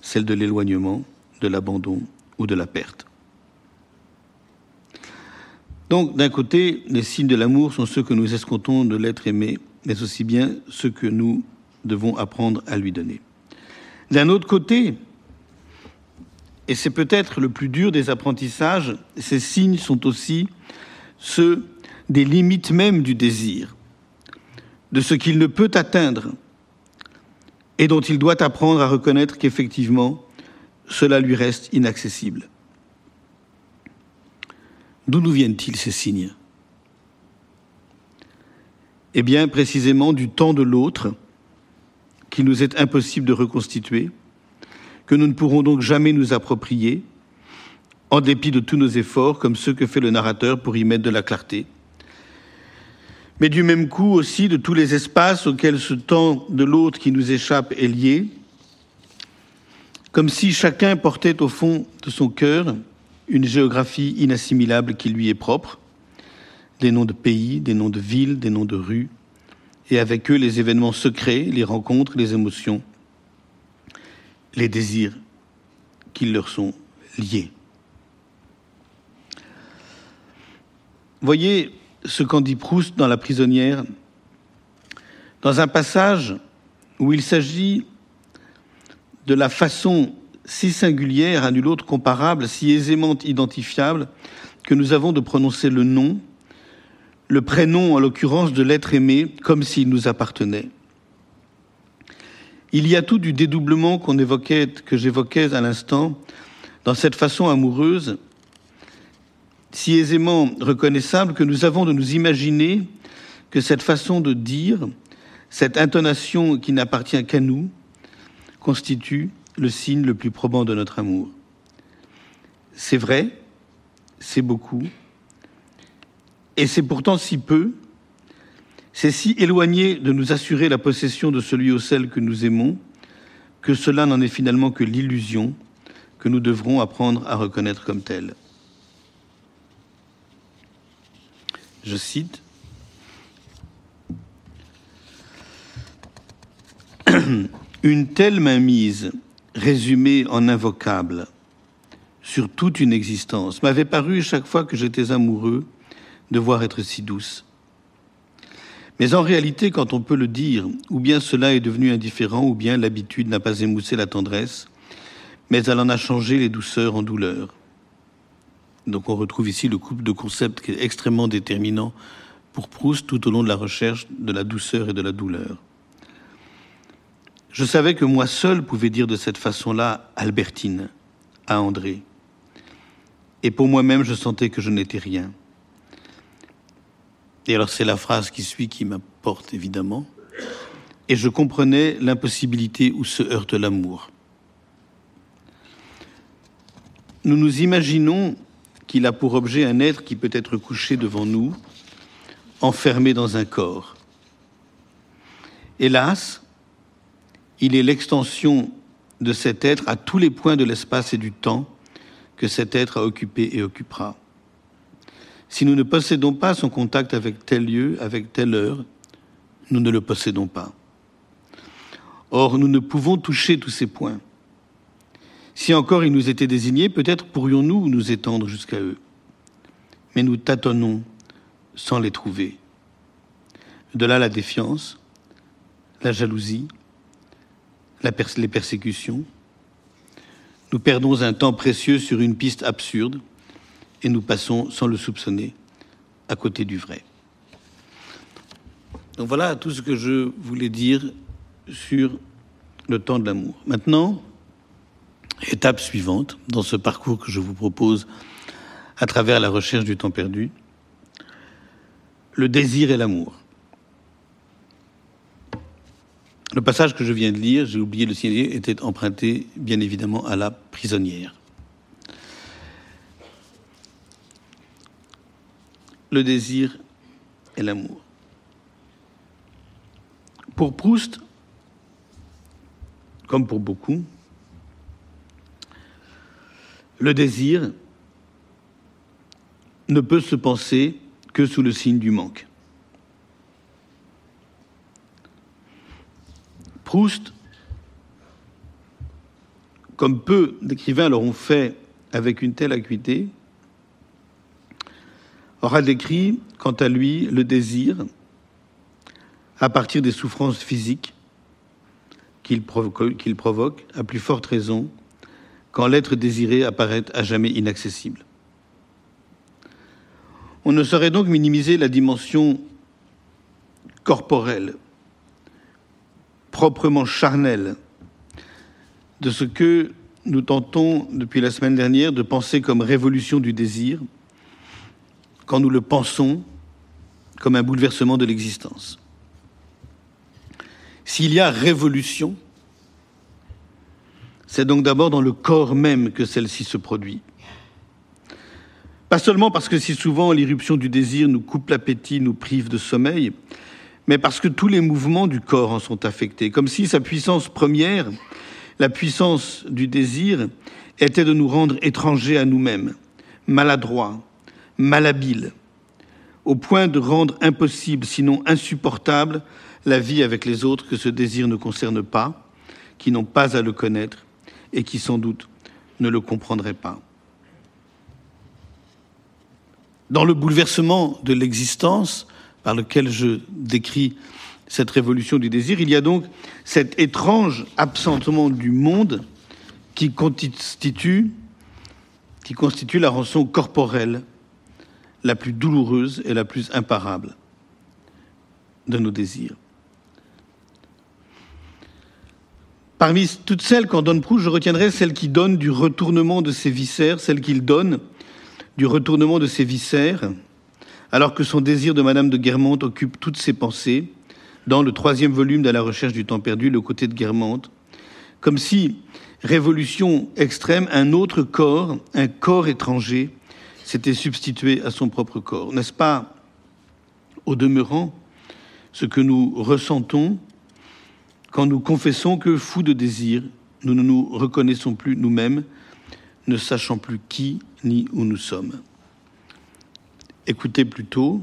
celle de l'éloignement, de l'abandon ou de la perte. Donc, d'un côté, les signes de l'amour sont ceux que nous escomptons de l'être aimé, mais aussi bien ce que nous devons apprendre à lui donner. D'un autre côté, et c'est peut-être le plus dur des apprentissages, ces signes sont aussi ceux des limites même du désir, de ce qu'il ne peut atteindre et dont il doit apprendre à reconnaître qu'effectivement, cela lui reste inaccessible. D'où nous viennent-ils ces signes? Eh bien, précisément du temps de l'autre, qu'il nous est impossible de reconstituer, que nous ne pourrons donc jamais nous approprier, en dépit de tous nos efforts, comme ceux que fait le narrateur pour y mettre de la clarté. Mais du même coup aussi de tous les espaces auxquels ce temps de l'autre qui nous échappe est lié, comme si chacun portait au fond de son cœur une géographie inassimilable qui lui est propre, des noms de pays, des noms de villes, des noms de rues, et avec eux les événements secrets, les rencontres, les émotions, les désirs qui leur sont liés. Voyez ce qu'en dit Proust dans La prisonnière, dans un passage où il s'agit de la façon si singulière, à nul autre comparable, si aisément identifiable, que nous avons de prononcer le nom le prénom, en l'occurrence, de l'être aimé, comme s'il nous appartenait. Il y a tout du dédoublement qu'on évoquait, que j'évoquais à l'instant, dans cette façon amoureuse, si aisément reconnaissable que nous avons de nous imaginer que cette façon de dire, cette intonation qui n'appartient qu'à nous, constitue le signe le plus probant de notre amour. C'est vrai, c'est beaucoup, et c'est pourtant si peu, c'est si éloigné de nous assurer la possession de celui ou celle que nous aimons, que cela n'en est finalement que l'illusion, que nous devrons apprendre à reconnaître comme tels. Je cite Une telle mainmise, résumée en invocable, sur toute une existence, m'avait paru chaque fois que j'étais amoureux devoir être si douce. Mais en réalité, quand on peut le dire, ou bien cela est devenu indifférent, ou bien l'habitude n'a pas émoussé la tendresse, mais elle en a changé les douceurs en douleurs. Donc on retrouve ici le couple de concepts qui est extrêmement déterminant pour Proust tout au long de la recherche de la douceur et de la douleur. Je savais que moi seul pouvais dire de cette façon-là Albertine à André. Et pour moi-même, je sentais que je n'étais rien. Et alors c'est la phrase qui suit qui m'apporte évidemment. Et je comprenais l'impossibilité où se heurte l'amour. Nous nous imaginons qu'il a pour objet un être qui peut être couché devant nous, enfermé dans un corps. Hélas, il est l'extension de cet être à tous les points de l'espace et du temps que cet être a occupé et occupera. Si nous ne possédons pas son contact avec tel lieu, avec telle heure, nous ne le possédons pas. Or, nous ne pouvons toucher tous ces points. Si encore ils nous étaient désignés, peut-être pourrions-nous nous étendre jusqu'à eux. Mais nous tâtonnons sans les trouver. De là la défiance, la jalousie, les persécutions. Nous perdons un temps précieux sur une piste absurde et nous passons, sans le soupçonner, à côté du vrai. Donc voilà tout ce que je voulais dire sur le temps de l'amour. Maintenant, étape suivante dans ce parcours que je vous propose à travers la recherche du temps perdu, le désir et l'amour. Le passage que je viens de lire, j'ai oublié le signaler, était emprunté bien évidemment à la prisonnière. Le désir et l'amour. Pour Proust, comme pour beaucoup, le désir ne peut se penser que sous le signe du manque. Proust, comme peu d'écrivains l'auront fait avec une telle acuité, aura décrit, quant à lui, le désir à partir des souffrances physiques qu'il provoque, à plus forte raison quand l'être désiré apparaît à jamais inaccessible. On ne saurait donc minimiser la dimension corporelle proprement charnel de ce que nous tentons depuis la semaine dernière de penser comme révolution du désir, quand nous le pensons comme un bouleversement de l'existence. S'il y a révolution, c'est donc d'abord dans le corps même que celle-ci se produit. Pas seulement parce que si souvent l'irruption du désir nous coupe l'appétit, nous prive de sommeil, mais parce que tous les mouvements du corps en sont affectés, comme si sa puissance première, la puissance du désir, était de nous rendre étrangers à nous-mêmes, maladroits, malhabiles, au point de rendre impossible, sinon insupportable, la vie avec les autres que ce désir ne concerne pas, qui n'ont pas à le connaître et qui sans doute ne le comprendraient pas. Dans le bouleversement de l'existence, par lequel je décris cette révolution du désir, il y a donc cet étrange absentement du monde qui constitue, la rançon corporelle la plus douloureuse et la plus imparable de nos désirs. Parmi toutes celles qu'en donne Proust, je retiendrai celle qui donne du retournement de ses viscères, celle qu'il donne du retournement de ses viscères, alors que son désir de Madame de Guermantes occupe toutes ses pensées, dans le troisième volume de la recherche du temps perdu, le côté de Guermantes, comme si, révolution extrême, un autre corps, un corps étranger, s'était substitué à son propre corps. N'est-ce pas, au demeurant, ce que nous ressentons quand nous confessons que, fous de désir, nous ne nous reconnaissons plus nous-mêmes, ne sachant plus qui ni où nous sommes? Écoutez plutôt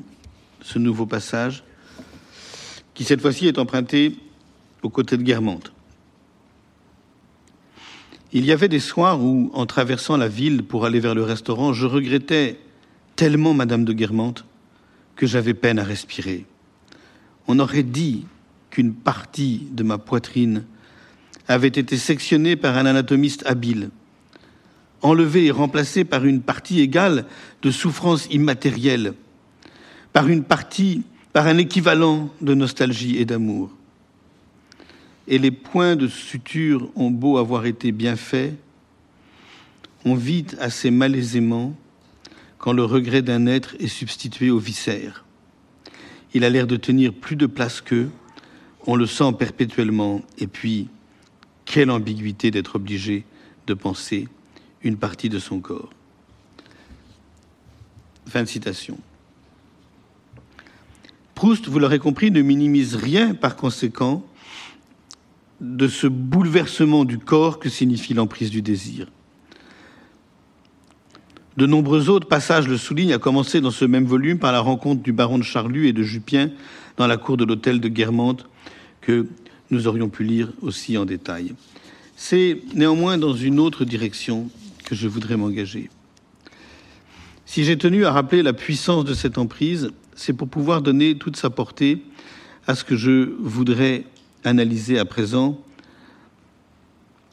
ce nouveau passage qui cette fois-ci est emprunté aux côtés de Guermantes. Il y avait des soirs où, en traversant la ville pour aller vers le restaurant, je regrettais tellement Madame de Guermantes que j'avais peine à respirer. On aurait dit qu'une partie de ma poitrine avait été sectionnée par un anatomiste habile, enlevée et remplacée par une partie égale de souffrance immatérielle, par une partie, par un équivalent de nostalgie et d'amour. Et les points de suture ont beau avoir été bien faits, on vit assez malaisément quand le regret d'un être est substitué au viscère. Il a l'air de tenir plus de place qu'eux, on le sent perpétuellement, et puis, quelle ambiguïté d'être obligé de penser une partie de son corps. Fin de citation. Proust, vous l'aurez compris, ne minimise rien par conséquent de ce bouleversement du corps que signifie l'emprise du désir. De nombreux autres passages le soulignent, à commencer dans ce même volume par la rencontre du baron de Charlus et de Jupien dans la cour de l'hôtel de Guermantes, que nous aurions pu lire aussi en détail. C'est néanmoins dans une autre direction que je voudrais m'engager. Si j'ai tenu à rappeler la puissance de cette emprise, c'est pour pouvoir donner toute sa portée à ce que je voudrais analyser à présent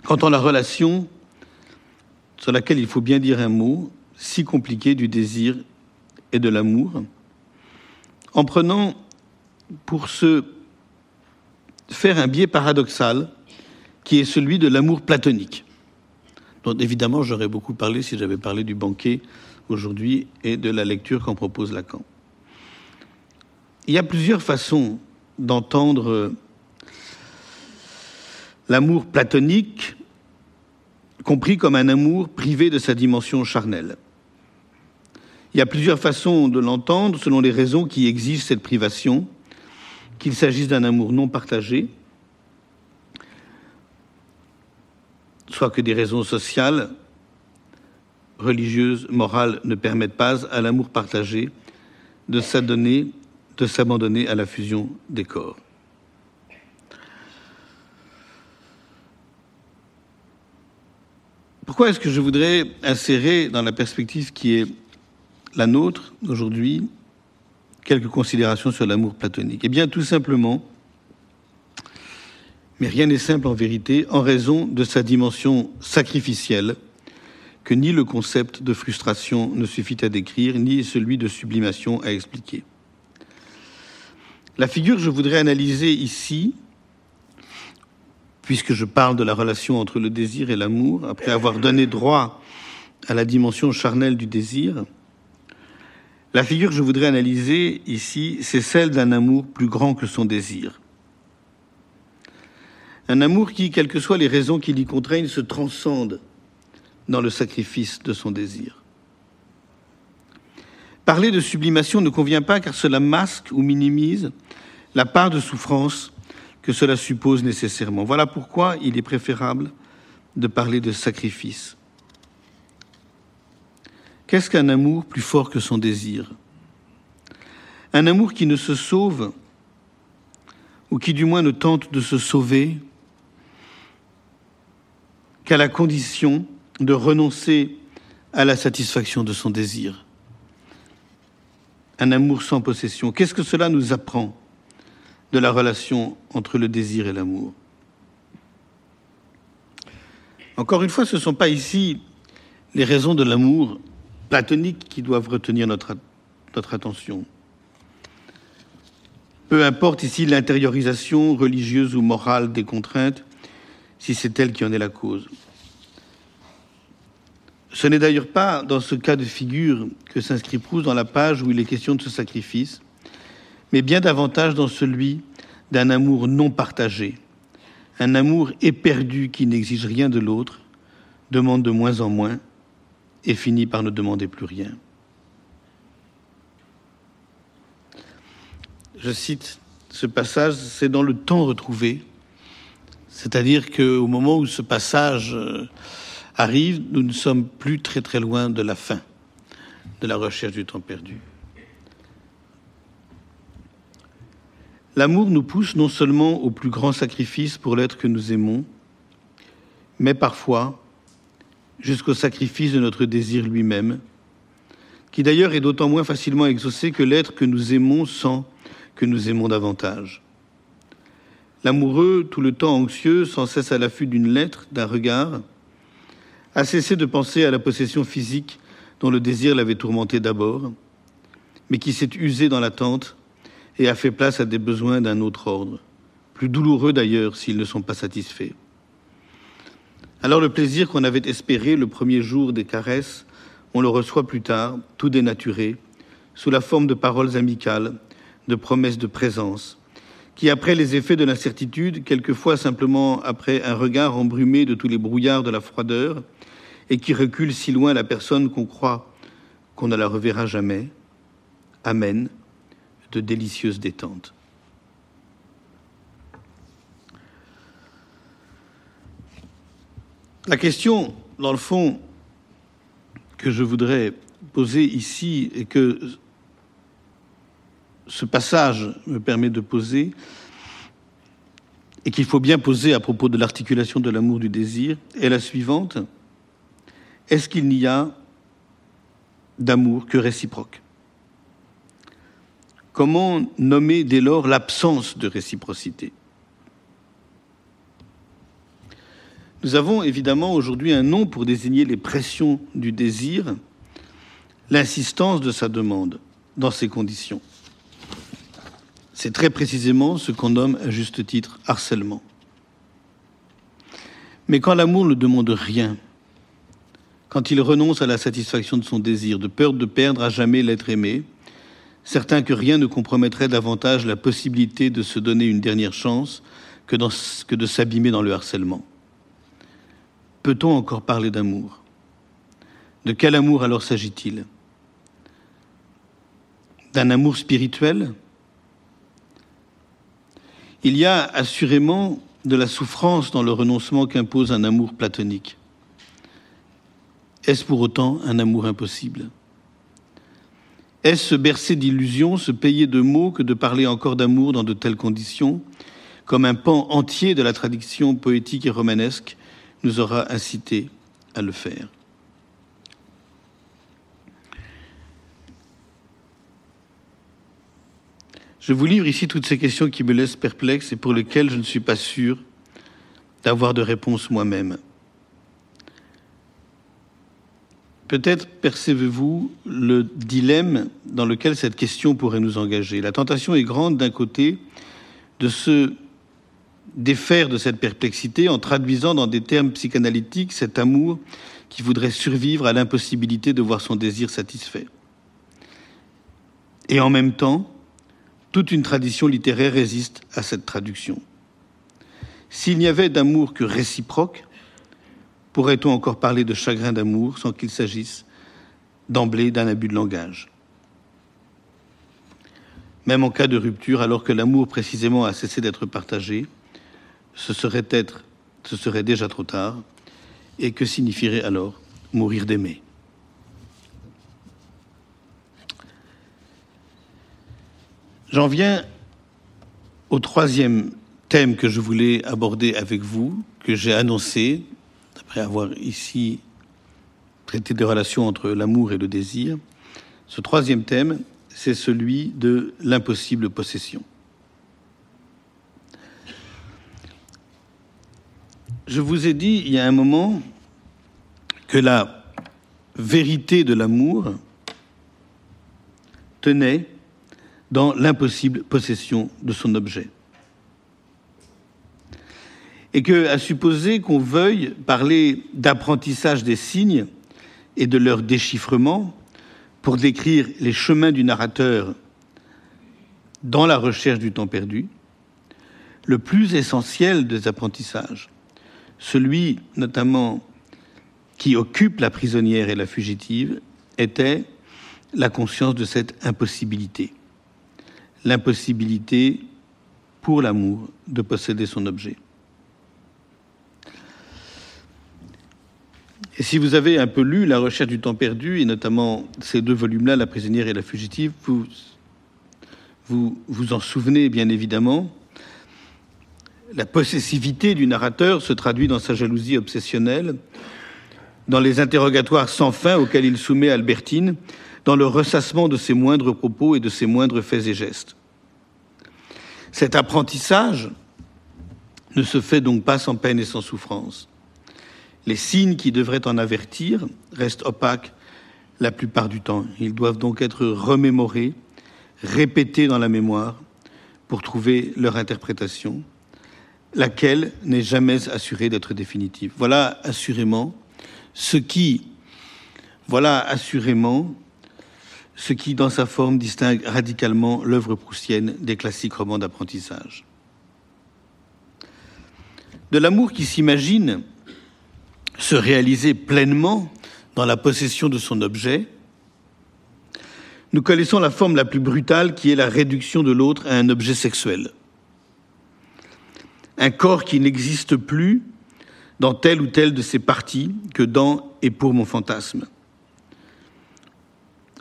quant à la relation sur laquelle il faut bien dire un mot si compliqué du désir et de l'amour, en prenant pour se faire un biais paradoxal qui est celui de l'amour platonique. Dont évidemment j'aurais beaucoup parlé si j'avais parlé du banquet aujourd'hui et de la lecture qu'en propose Lacan. Il y a plusieurs façons d'entendre l'amour platonique, compris comme un amour privé de sa dimension charnelle. Il y a plusieurs façons de l'entendre selon les raisons qui exigent cette privation, qu'il s'agisse d'un amour non partagé, soit que des raisons sociales, religieuses, morales ne permettent pas à l'amour partagé de s'adonner, s'abandonner à la fusion des corps. Pourquoi est-ce que je voudrais insérer dans la perspective qui est la nôtre aujourd'hui quelques considérations sur l'amour platonique? Eh bien, tout simplement, mais rien n'est simple en vérité, en raison de sa dimension sacrificielle, que ni le concept de frustration ne suffit à décrire, ni celui de sublimation à expliquer. La figure que je voudrais analyser ici puisque je parle de la relation entre le désir et l'amour, après avoir donné droit à la dimension charnelle du désir, la figure que je voudrais analyser ici, c'est celle d'un amour plus grand que son désir. Un amour qui, quelles que soient les raisons qui l'y contraignent, se transcende dans le sacrifice de son désir. Parler de sublimation ne convient pas car cela masque ou minimise la part de souffrance que cela suppose nécessairement. Voilà pourquoi il est préférable de parler de sacrifice. Qu'est-ce qu'un amour plus fort que son désir? Un amour qui ne se sauve, ou qui du moins ne tente de se sauver, qu'à la condition de renoncer à la satisfaction de son désir. Un amour sans possession. Qu'est-ce que cela nous apprend de la relation entre le désir et l'amour? Encore une fois, ce ne sont pas ici les raisons de l'amour platonique qui doivent retenir notre, notre attention. Peu importe ici l'intériorisation religieuse ou morale des contraintes, si c'est elle qui en est la cause. Ce n'est d'ailleurs pas dans ce cas de figure que s'inscrit Proust dans la page où il est question de ce sacrifice, mais bien davantage dans celui d'un amour non partagé, un amour éperdu qui n'exige rien de l'autre, demande de moins en moins et finit par ne demander plus rien. Je cite ce passage, c'est dans le temps retrouvé, c'est-à-dire qu'au moment où ce passage euh, arrive, nous ne sommes plus très très loin de la fin de la recherche du temps perdu. L'amour nous pousse non seulement au plus grand sacrifice pour l'être que nous aimons, mais parfois jusqu'au sacrifice de notre désir lui-même, qui d'ailleurs est d'autant moins facilement exaucé que l'être que nous aimons sent que nous aimons davantage. L'amoureux, tout le temps anxieux, sans cesse à l'affût d'une lettre, d'un regard, a cessé de penser à la possession physique dont le désir l'avait tourmenté d'abord, mais qui s'est usé dans l'attente et a fait place à des besoins d'un autre ordre, plus douloureux d'ailleurs s'ils ne sont pas satisfaits. Alors le plaisir qu'on avait espéré le premier jour des caresses, on le reçoit plus tard, tout dénaturé, sous la forme de paroles amicales, de promesses de présence, qui, après les effets de l'incertitude, quelquefois simplement après un regard embrumé de tous les brouillards de la froideur, et qui recule si loin la personne qu'on croit qu'on ne la reverra jamais, amène de délicieuses détentes. La question, dans le fond, que je voudrais poser ici et que ce passage me permet de poser, et qu'il faut bien poser à propos de l'articulation de l'amour du désir, est la suivante. Est-ce qu'il n'y a d'amour que réciproque? Comment nommer dès lors l'absence de réciprocité? Nous avons évidemment aujourd'hui un nom pour désigner les pressions du désir, l'insistance de sa demande dans ces conditions. C'est très précisément ce qu'on nomme à juste titre harcèlement. Mais quand l'amour ne demande rien, quand il renonce à la satisfaction de son désir, de peur de perdre à jamais l'être aimé, certain que rien ne compromettrait davantage la possibilité de se donner une dernière chance que, que de s'abîmer dans le harcèlement. Peut-on encore parler d'amour? De quel amour alors s'agit-il? D'un amour spirituel? Il y a assurément de la souffrance dans le renoncement qu'impose un amour platonique. Est-ce pour autant un amour impossible? Est-ce se bercer d'illusions, se payer de mots que de parler encore d'amour dans de telles conditions, comme un pan entier de la tradition poétique et romanesque nous aura incité à le faire. Je vous livre ici toutes ces questions qui me laissent perplexe et pour lesquelles je ne suis pas sûr d'avoir de réponse moi-même. Peut-être percevez-vous le dilemme dans lequel cette question pourrait nous engager. La tentation est grande d'un côté de se défaire de cette perplexité en traduisant dans des termes psychanalytiques cet amour qui voudrait survivre à l'impossibilité de voir son désir satisfait. Et en même temps, toute une tradition littéraire résiste à cette traduction. S'il n'y avait d'amour que réciproque, pourrait-on encore parler de chagrin d'amour sans qu'il s'agisse d'emblée d'un abus de langage? Même en cas de rupture, alors que l'amour précisément a cessé d'être partagé, ce serait être, ce serait déjà trop tard. Et que signifierait alors mourir d'aimer? J'en viens au troisième thème que je voulais aborder avec vous, que j'ai annoncé, après avoir ici traité des relations entre l'amour et le désir. Ce troisième thème, c'est celui de l'impossible possession. Je vous ai dit il y a un moment que la vérité de l'amour tenait dans l'impossible possession de son objet. Et que, à supposer qu'on veuille parler d'apprentissage des signes et de leur déchiffrement pour décrire les chemins du narrateur dans la recherche du temps perdu, le plus essentiel des apprentissages celui notamment qui occupe la prisonnière et la fugitive était la conscience de cette impossibilité. L'impossibilité pour l'amour de posséder son objet. Et si vous avez un peu lu La recherche du temps perdu, et notamment ces deux volumes-là, La prisonnière et La fugitive, vous vous, vous en souvenez bien évidemment. La possessivité du narrateur se traduit dans sa jalousie obsessionnelle, dans les interrogatoires sans fin auxquels il soumet Albertine, dans le ressassement de ses moindres propos et de ses moindres faits et gestes. Cet apprentissage ne se fait donc pas sans peine et sans souffrance. Les signes qui devraient en avertir restent opaques la plupart du temps. Ils doivent donc être remémorés, répétés dans la mémoire pour trouver leur interprétation, laquelle n'est jamais assurée d'être définitive. Voilà assurément ce qui, voilà assurément ce qui, dans sa forme, distingue radicalement l'œuvre proustienne des classiques romans d'apprentissage. De l'amour qui s'imagine se réaliser pleinement dans la possession de son objet, nous connaissons la forme la plus brutale qui est la réduction de l'autre à un objet sexuel. Un corps qui n'existe plus dans telle ou telle de ses parties que dans et pour mon fantasme.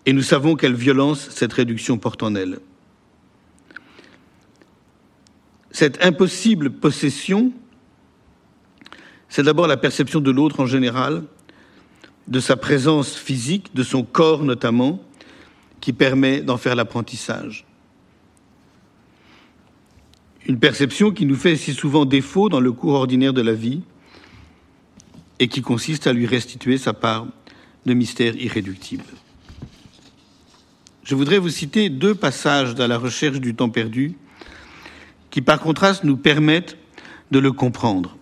Et nous savons quelle violence cette réduction porte en elle. Cette impossible possession, c'est d'abord la perception de l'autre en général, de sa présence physique, de son corps notamment, qui permet d'en faire l'apprentissage. Une perception qui nous fait si souvent défaut dans le cours ordinaire de la vie et qui consiste à lui restituer sa part de mystère irréductible. Je voudrais vous citer deux passages dans la recherche du temps perdu qui, par contraste, nous permettent de le comprendre.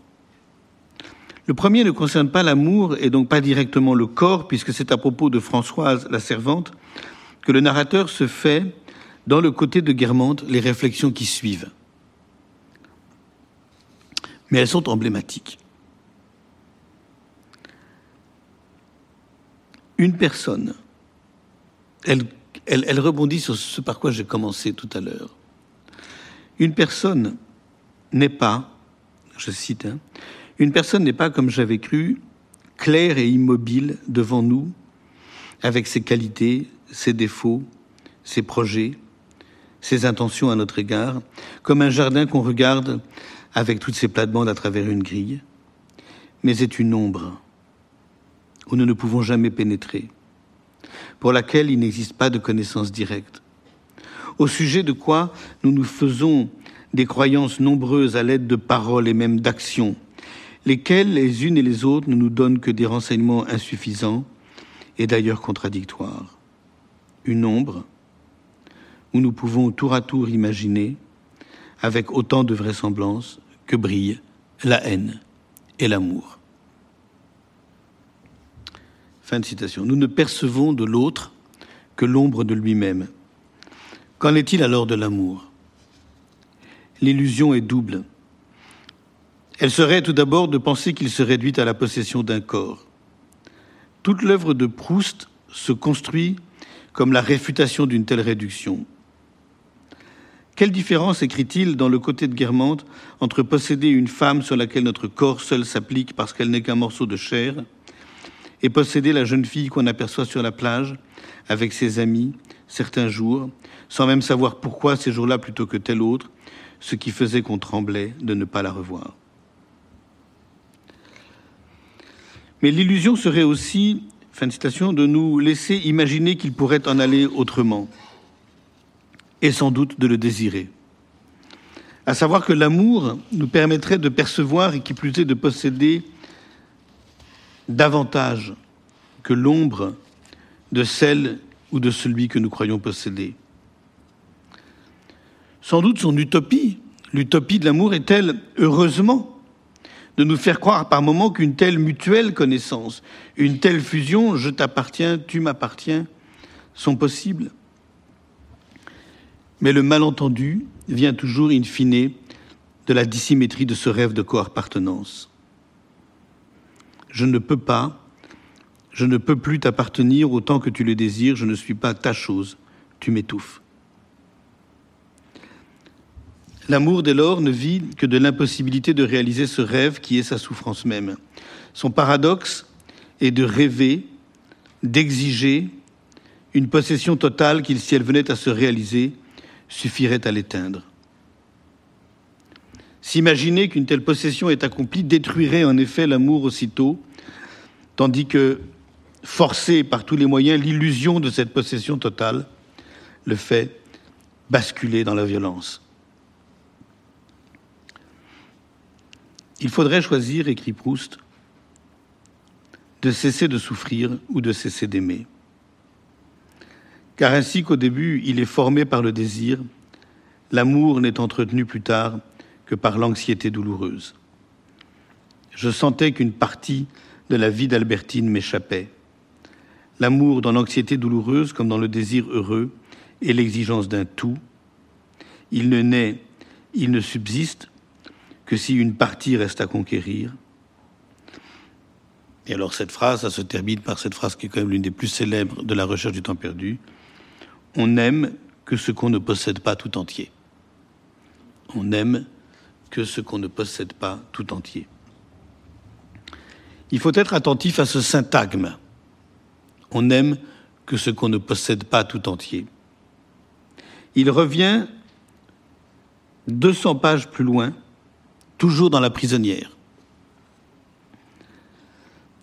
Le premier ne concerne pas l'amour et donc pas directement le corps, puisque c'est à propos de Françoise, la servante, que le narrateur se fait, dans le côté de Guermantes, les réflexions qui suivent. Mais elles sont emblématiques. Une personne, elle, elle, rebondit sur ce par quoi j'ai commencé tout à l'heure. Une personne n'est pas, je cite, hein, une personne n'est pas, comme j'avais cru, claire et immobile devant nous, avec ses qualités, ses défauts, ses projets, ses intentions à notre égard, comme un jardin qu'on regarde avec toutes ses plates-bandes à travers une grille, mais est une ombre où nous ne pouvons jamais pénétrer, pour laquelle il n'existe pas de connaissance directe, au sujet de quoi nous nous faisons des croyances nombreuses à l'aide de paroles et même d'actions, lesquelles les unes et les autres ne nous donnent que des renseignements insuffisants et d'ailleurs contradictoires une ombre où nous pouvons tour à tour imaginer, avec autant de vraisemblance, que brillent la haine et l'amour. Fin de citation. Nous ne percevons de l'autre que l'ombre de lui-même. Qu'en est-il alors de l'amour? L'illusion est double. Elle serait tout d'abord de penser qu'il se réduit à la possession d'un corps. Toute l'œuvre de Proust se construit comme la réfutation d'une telle réduction. Quelle différence écrit-il dans le côté de Guermantes entre posséder une femme sur laquelle notre corps seul s'applique parce qu'elle n'est qu'un morceau de chair et posséder la jeune fille qu'on aperçoit sur la plage avec ses amis certains jours, sans même savoir pourquoi ces jours-là plutôt que tel autre, ce qui faisait qu'on tremblait de ne pas la revoir. Mais l'illusion serait aussi fin de citation, de nous laisser imaginer qu'il pourrait en aller autrement, et sans doute de le désirer. À savoir que l'amour nous permettrait de percevoir et qui plus est de posséder davantage que l'ombre de celle ou de celui que nous croyons posséder. Sans doute son utopie, l'utopie de l'amour est-elle, heureusement, de nous faire croire par moments qu'une telle mutuelle connaissance, une telle fusion, je t'appartiens, tu m'appartiens, sont possibles. Mais le malentendu vient toujours, in fine, de la dissymétrie de ce rêve de coappartenance. Je ne peux pas, je ne peux plus t'appartenir autant que tu le désires, je ne suis pas ta chose, tu m'étouffes. L'amour, dès lors, ne vit que de l'impossibilité de réaliser ce rêve qui est sa souffrance même. Son paradoxe et de rêver, d'exiger une possession totale qui, si elle venait à se réaliser, suffirait à l'éteindre. S'imaginer qu'une telle possession est accomplie détruirait en effet l'amour aussitôt, tandis que, forcer par tous les moyens l'illusion de cette possession totale, le fait basculer dans la violence. Il faudrait choisir, écrit Proust, de cesser de souffrir ou de cesser d'aimer. Car ainsi qu'au début il est formé par le désir, l'amour n'est entretenu plus tard que par l'anxiété douloureuse. Je sentais qu'une partie de la vie d'Albertine m'échappait. L'amour dans l'anxiété douloureuse comme dans le désir heureux et l'exigence d'un tout. Il ne naît, il ne subsiste que si une partie reste à conquérir. Et alors cette phrase, ça se termine par cette phrase qui est quand même l'une des plus célèbres de la recherche du temps perdu. On n'aime que ce qu'on ne possède pas tout entier. On n'aime que ce qu'on ne possède pas tout entier. Il faut être attentif à ce syntagme. On n'aime que ce qu'on ne possède pas tout entier. Il revient 200 pages plus loin toujours dans la prisonnière.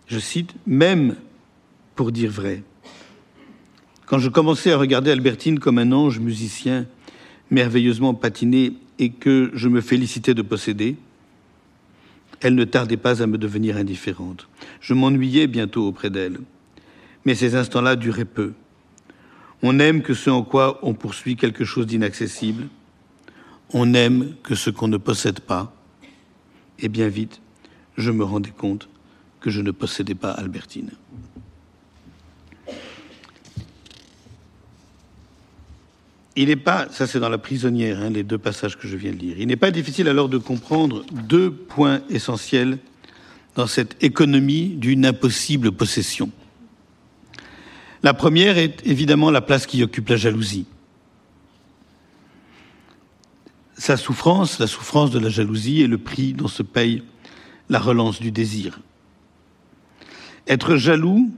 Je cite, même pour dire vrai. Quand je commençais à regarder Albertine comme un ange musicien merveilleusement patiné et que je me félicitais de posséder, elle ne tardait pas à me devenir indifférente. Je m'ennuyais bientôt auprès d'elle. Mais ces instants-là duraient peu. On n'aime que ce en quoi on poursuit quelque chose d'inaccessible. On n'aime que ce qu'on ne possède pas. Et bien vite, je me rendais compte que je ne possédais pas Albertine. Il n'est pas, ça c'est dans la prisonnière, hein, les deux passages que je viens de lire, il n'est pas difficile alors de comprendre deux points essentiels dans cette économie d'une impossible possession. La première est évidemment la place qui occupe la jalousie. sa souffrance, la souffrance de la jalousie est le prix dont se paye la relance du désir. Être jaloux,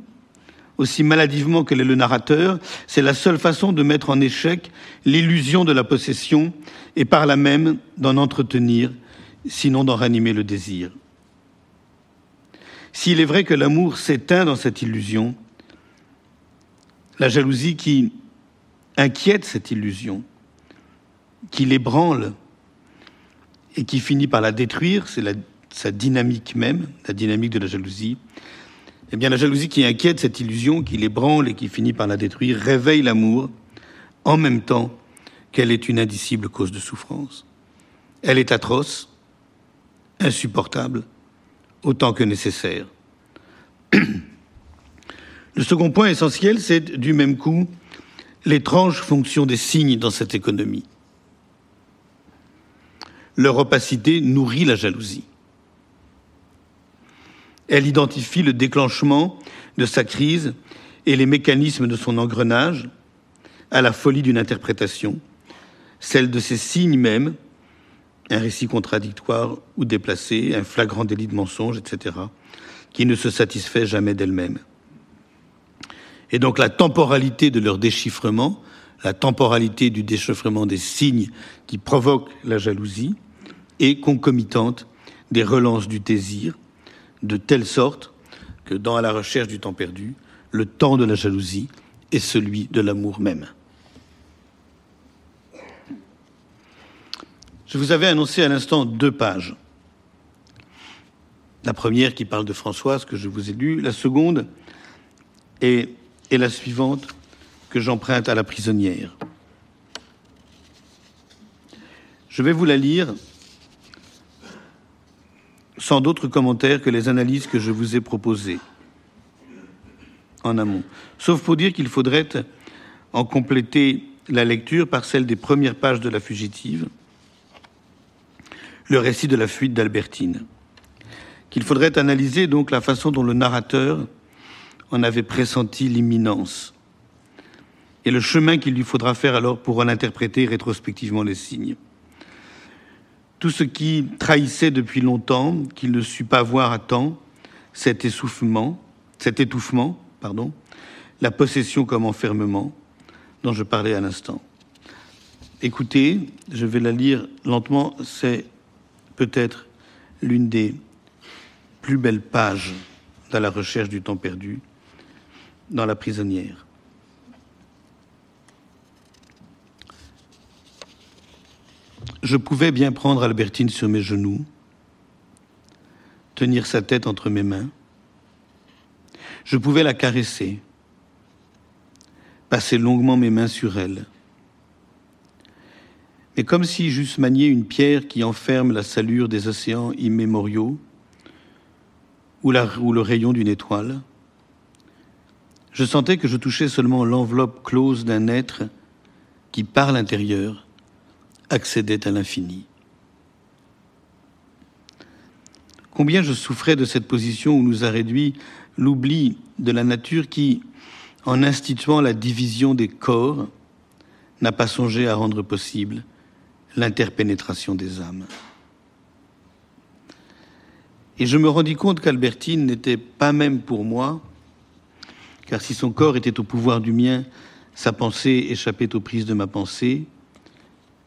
aussi maladivement que l'est le narrateur, c'est la seule façon de mettre en échec l'illusion de la possession et par là même d'en entretenir, sinon d'en ranimer le désir. S'il est vrai que l'amour s'éteint dans cette illusion, la jalousie qui inquiète cette illusion, qui l'ébranle et qui finit par la détruire, c'est sa dynamique même, la dynamique de la jalousie. Eh bien, la jalousie qui inquiète cette illusion, qui l'ébranle et qui finit par la détruire, réveille l'amour en même temps qu'elle est une indicible cause de souffrance. Elle est atroce, insupportable, autant que nécessaire. Le second point essentiel, c'est du même coup l'étrange fonction des signes dans cette économie leur opacité nourrit la jalousie. Elle identifie le déclenchement de sa crise et les mécanismes de son engrenage à la folie d'une interprétation, celle de ses signes mêmes, un récit contradictoire ou déplacé, un flagrant délit de mensonge, etc., qui ne se satisfait jamais d'elle-même. Et donc la temporalité de leur déchiffrement, la temporalité du déchiffrement des signes qui provoquent la jalousie, et concomitante des relances du désir, de telle sorte que dans la recherche du temps perdu, le temps de la jalousie est celui de l'amour même. Je vous avais annoncé à l'instant deux pages. La première qui parle de Françoise, que je vous ai lue, la seconde est, est la suivante que j'emprunte à la prisonnière. Je vais vous la lire sans d'autres commentaires que les analyses que je vous ai proposées en amont. Sauf pour dire qu'il faudrait en compléter la lecture par celle des premières pages de La fugitive, le récit de la fuite d'Albertine. Qu'il faudrait analyser donc la façon dont le narrateur en avait pressenti l'imminence et le chemin qu'il lui faudra faire alors pour en interpréter rétrospectivement les signes tout ce qui trahissait depuis longtemps, qu'il ne sut pas voir à temps, cet essoufflement, cet étouffement, pardon, la possession comme enfermement dont je parlais à l'instant. Écoutez, je vais la lire lentement, c'est peut-être l'une des plus belles pages dans la recherche du temps perdu dans la prisonnière. Je pouvais bien prendre Albertine sur mes genoux, tenir sa tête entre mes mains. Je pouvais la caresser, passer longuement mes mains sur elle. Mais comme si j'eusse manié une pierre qui enferme la salure des océans immémoriaux ou, le rayon d'une étoile, je sentais que je touchais seulement l'enveloppe close d'un être qui, par l'intérieur, accédait à l'infini. Combien je souffrais de cette position où nous a réduit l'oubli de la nature qui, en instituant la division des corps, n'a pas songé à rendre possible l'interpénétration des âmes. Et je me rendis compte qu'Albertine n'était pas même pour moi, car si son corps était au pouvoir du mien, sa pensée échappait aux prises de ma pensée,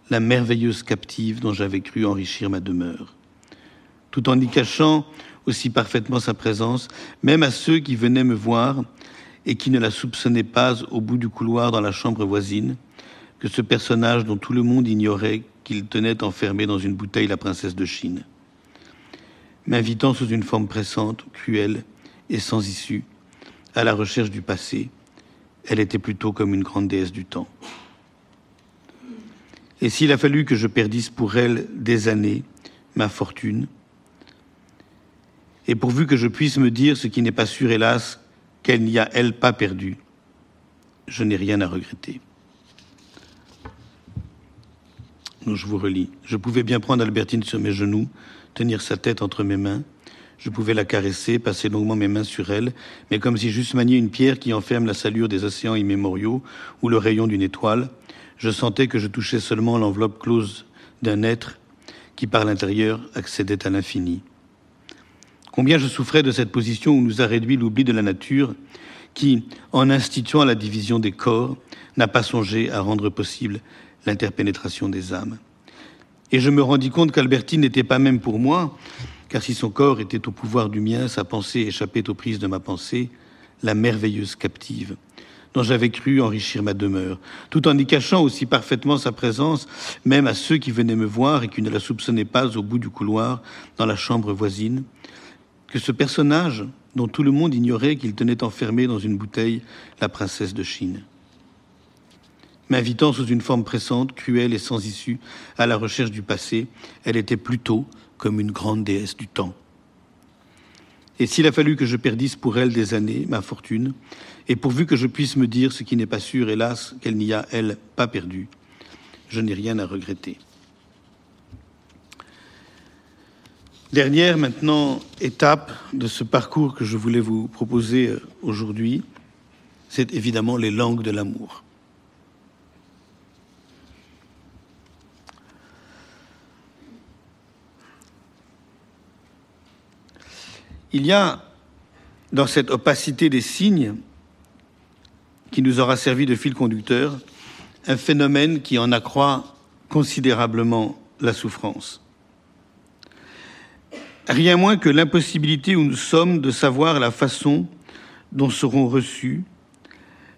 la merveilleuse captive dont j'avais cru enrichir ma demeure, tout en y cachant aussi parfaitement sa présence, même à ceux qui venaient me voir et qui ne la soupçonnaient pas au bout du couloir dans la chambre voisine, que ce personnage dont tout le monde ignorait qu'il tenait enfermé dans une bouteille la princesse de Chine, m'invitant sous une forme pressante, cruelle et sans issue, à la recherche du passé, elle était plutôt comme une grande déesse du temps. Et s'il a fallu que je perdisse pour elle des années, ma fortune, et pourvu que je puisse me dire ce qui n'est pas sûr, hélas, qu'elle n'y a, elle, pas perdu, je n'ai rien à regretter. Donc je vous relis. Je pouvais bien prendre Albertine sur mes genoux, tenir sa tête entre mes mains. Je pouvais la caresser, passer longuement mes mains sur elle, mais comme si j'eusse manié une pierre qui enferme la salure des océans immémoriaux ou le rayon d'une étoile, je sentais que je touchais seulement l'enveloppe close d'un être qui, par l'intérieur, accédait à l'infini. Combien je souffrais de cette position où nous a réduit l'oubli de la nature, qui, en instituant la division des corps, n'a pas songé à rendre possible l'interpénétration des âmes. Et je me rendis compte qu'Albertine n'était pas même pour moi, car si son corps était au pouvoir du mien, sa pensée échappait aux prises de ma pensée, la merveilleuse captive, dont j'avais cru enrichir ma demeure, tout en y cachant aussi parfaitement sa présence, même à ceux qui venaient me voir et qui ne la soupçonnaient pas au bout du couloir, dans la chambre voisine, que ce personnage, dont tout le monde ignorait qu'il tenait enfermé dans une bouteille la princesse de Chine, m'invitant sous une forme pressante, cruelle et sans issue à la recherche du passé, elle était plutôt comme une grande déesse du temps. Et s'il a fallu que je perdisse pour elle des années, ma fortune, et pourvu que je puisse me dire ce qui n'est pas sûr, hélas, qu'elle n'y a, elle, pas perdu, je n'ai rien à regretter. Dernière maintenant étape de ce parcours que je voulais vous proposer euh, aujourd'hui, c'est évidemment les langues de l'amour. Il y a dans cette opacité des signes qui nous aura servi de fil conducteur un phénomène qui en accroît considérablement la souffrance. Rien moins que l'impossibilité où nous sommes de savoir la façon dont seront reçus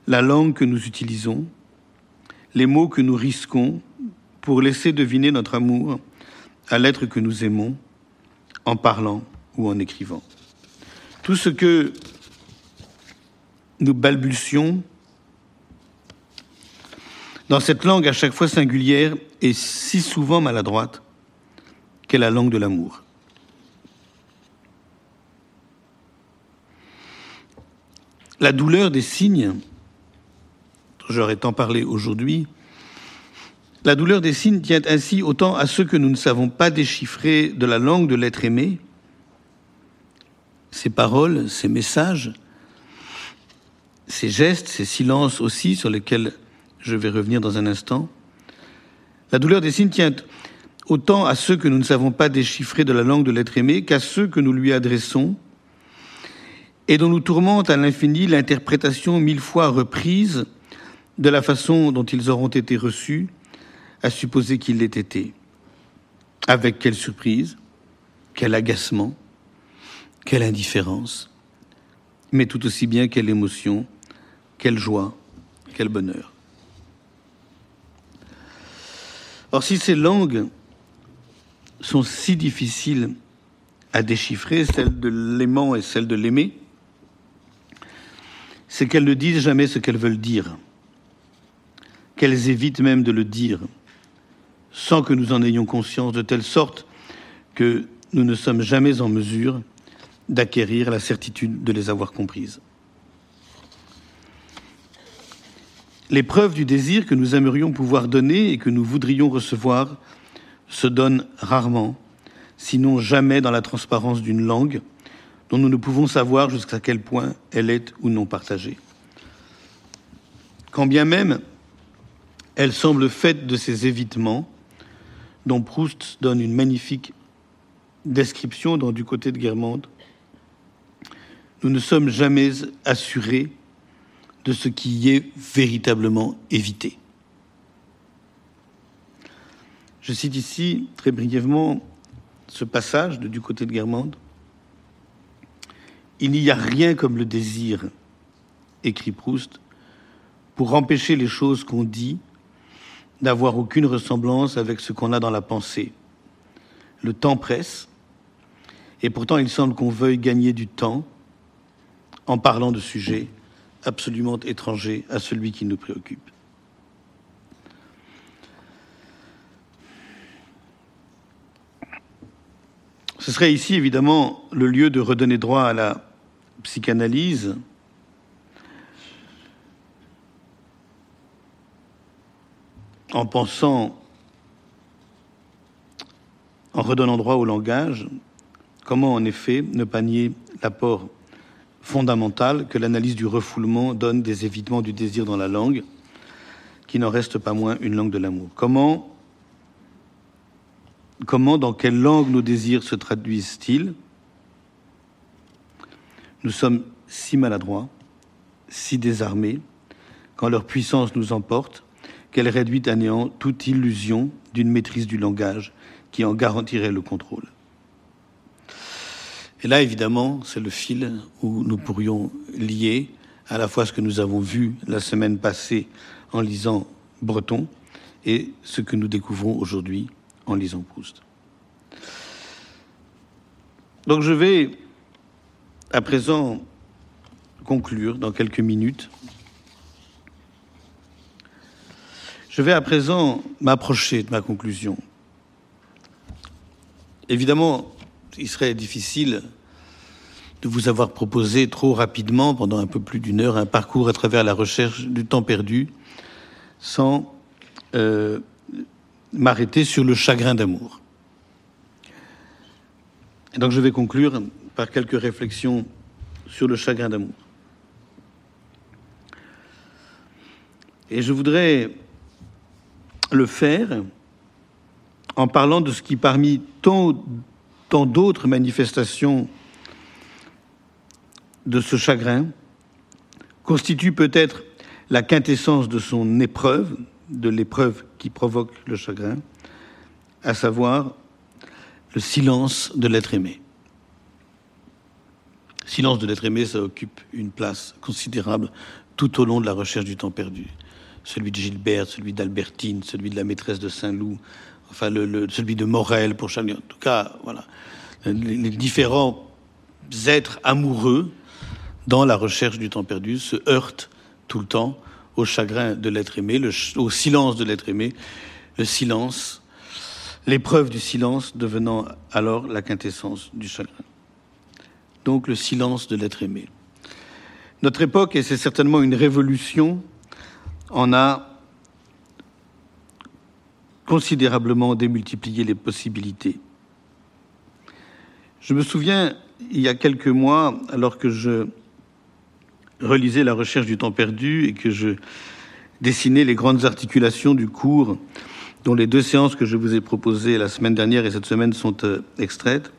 la langue que nous utilisons, les mots que nous risquons pour laisser deviner notre amour à l'être que nous aimons en parlant ou en écrivant. Tout ce que nous balbutions dans cette langue à chaque fois singulière et si souvent maladroite qu'est la langue de l'amour. La douleur des signes, j'aurais tant parlé aujourd'hui, la douleur des signes tient ainsi autant à ceux que nous ne savons pas déchiffrer de la langue de l'être aimé, ces paroles, ces messages, ces gestes, ces silences aussi sur lesquels je vais revenir dans un instant. La douleur des signes tient autant à ceux que nous ne savons pas déchiffrer de la langue de l'être aimé qu'à ceux que nous lui adressons et dont nous tourmente à l'infini l'interprétation mille fois reprise de la façon dont ils auront été reçus, à supposer qu'ils l'aient été. Avec quelle surprise, quel agacement, quelle indifférence, mais tout aussi bien quelle émotion, quelle joie, quel bonheur. Or, si ces langues sont si difficiles à déchiffrer, celle de l'aimant et celle de l'aimer, c'est qu'elles ne disent jamais ce qu'elles veulent dire, qu'elles évitent même de le dire, sans que nous en ayons conscience, de telle sorte que nous ne sommes jamais en mesure d'acquérir la certitude de les avoir comprises. Les preuves du désir que nous aimerions pouvoir donner et que nous voudrions recevoir se donnent rarement, sinon jamais dans la transparence d'une langue dont nous ne pouvons savoir jusqu'à quel point elle est ou non partagée. Quand bien même elle semble faite de ces évitements, dont Proust donne une magnifique description dans Du côté de Guermantes, nous ne sommes jamais assurés de ce qui y est véritablement évité. Je cite ici très brièvement ce passage de Du côté de Guermantes. Il n'y a rien comme le désir, écrit Proust, pour empêcher les choses qu'on dit d'avoir aucune ressemblance avec ce qu'on a dans la pensée. Le temps presse, et pourtant il semble qu'on veuille gagner du temps en parlant de sujets absolument étrangers à celui qui nous préoccupe. Ce serait ici évidemment le lieu de redonner droit à la psychanalyse, en pensant, en redonnant droit au langage, comment en effet ne pas nier l'apport fondamental que l'analyse du refoulement donne des évitements du désir dans la langue, qui n'en reste pas moins une langue de l'amour. Comment, comment, dans quelle langue nos désirs se traduisent-ils? Nous sommes si maladroits, si désarmés, quand leur puissance nous emporte, qu'elle réduit à néant toute illusion d'une maîtrise du langage qui en garantirait le contrôle. Et là, évidemment, c'est le fil où nous pourrions lier à la fois ce que nous avons vu la semaine passée en lisant Breton et ce que nous découvrons aujourd'hui en lisant Proust. Donc je vais à présent conclure dans quelques minutes. Je vais à présent m'approcher de ma conclusion. Évidemment, il serait difficile de vous avoir proposé trop rapidement, pendant un peu plus d'une heure, un parcours à travers la recherche du temps perdu, sans euh, m'arrêter sur le chagrin d'amour. Et donc je vais conclure par quelques réflexions sur le chagrin d'amour. Et je voudrais le faire en parlant de ce qui, parmi tant, tant d'autres manifestations de ce chagrin, constitue peut-être la quintessence de son épreuve, de l'épreuve qui provoque le chagrin, à savoir le silence de l'être aimé. Silence de l'être aimé, ça occupe une place considérable tout au long de la recherche du temps perdu. Celui de Gilbert, celui d'Albertine, celui de la maîtresse de Saint-Loup, enfin celui de Morel pour chacun. En tout cas, voilà, les, différents êtres amoureux dans la recherche du temps perdu se heurtent tout le temps au chagrin de l'être aimé, au silence de l'être aimé, le silence, l'épreuve du silence devenant alors la quintessence du chagrin donc le silence de l'être aimé. Notre époque, et c'est certainement une révolution, en a considérablement démultiplié les possibilités. Je me souviens, il y a quelques mois, alors que je relisais la recherche du temps perdu et que je dessinais les grandes articulations du cours, dont les deux séances que je vous ai proposées la semaine dernière et cette semaine sont euh, extraites,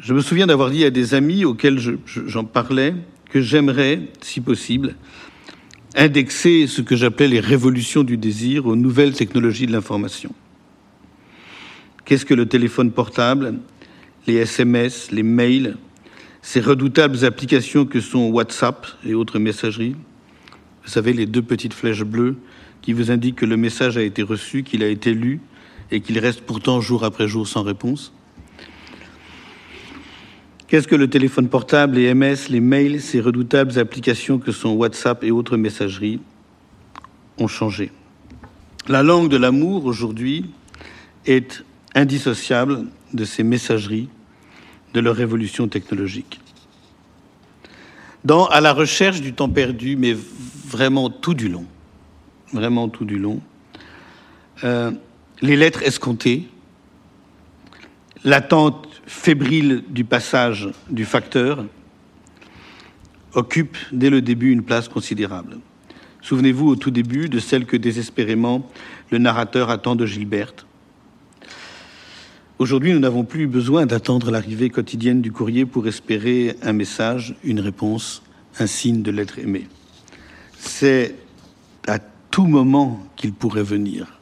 Je me souviens d'avoir dit à des amis auxquels j'en parlais que j'aimerais, si possible, indexer ce que j'appelais les révolutions du désir aux nouvelles technologies de l'information. Qu'est-ce que le téléphone portable, les SMS, les mails, ces redoutables applications que sont WhatsApp et autres messageries? Vous savez, les deux petites flèches bleues qui vous indiquent que le message a été reçu, qu'il a été lu et qu'il reste pourtant jour après jour sans réponse Qu'est-ce que le téléphone portable, les MS, les mails, ces redoutables applications que sont WhatsApp et autres messageries ont changé? La langue de l'amour aujourd'hui est indissociable de ces messageries, de leur révolution technologique. Dans À la recherche du temps perdu, mais vraiment tout du long, vraiment tout du long, euh, les lettres escomptées, l'attente fébrile du passage du facteur occupe dès le début une place considérable. Souvenez-vous au tout début de celle que désespérément le narrateur attend de Gilberte. Aujourd'hui, nous n'avons plus besoin d'attendre l'arrivée quotidienne du courrier pour espérer un message, une réponse, un signe de l'être aimé. C'est à tout moment qu'il pourrait venir.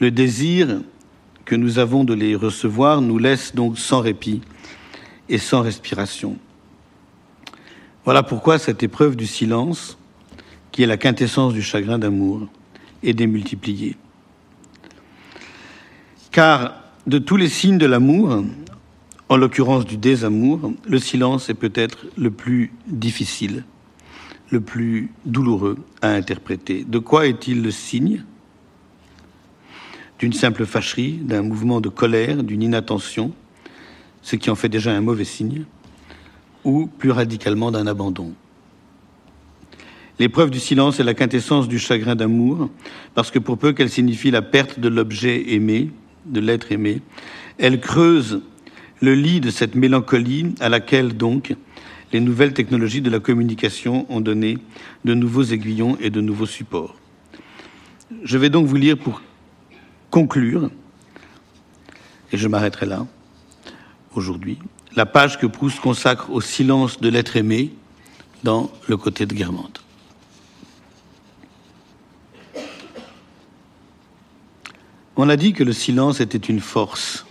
Le désir que nous avons de les recevoir nous laisse donc sans répit et sans respiration. Voilà pourquoi cette épreuve du silence, qui est la quintessence du chagrin d'amour, est démultipliée. Car de tous les signes de l'amour, en l'occurrence du désamour, le silence est peut-être le plus difficile, le plus douloureux à interpréter. De quoi est-il le signe? D'une simple fâcherie, d'un mouvement de colère, d'une inattention, ce qui en fait déjà un mauvais signe, ou plus radicalement d'un abandon. L'épreuve du silence est la quintessence du chagrin d'amour, parce que pour peu qu'elle signifie la perte de l'objet aimé, de l'être aimé, elle creuse le lit de cette mélancolie à laquelle donc les nouvelles technologies de la communication ont donné de nouveaux aiguillons et de nouveaux supports. Je vais donc vous lire pour conclure, et je m'arrêterai là aujourd'hui, la page que Proust consacre au silence de l'être aimé dans Le côté de Guermantes. On a dit que le silence était une force.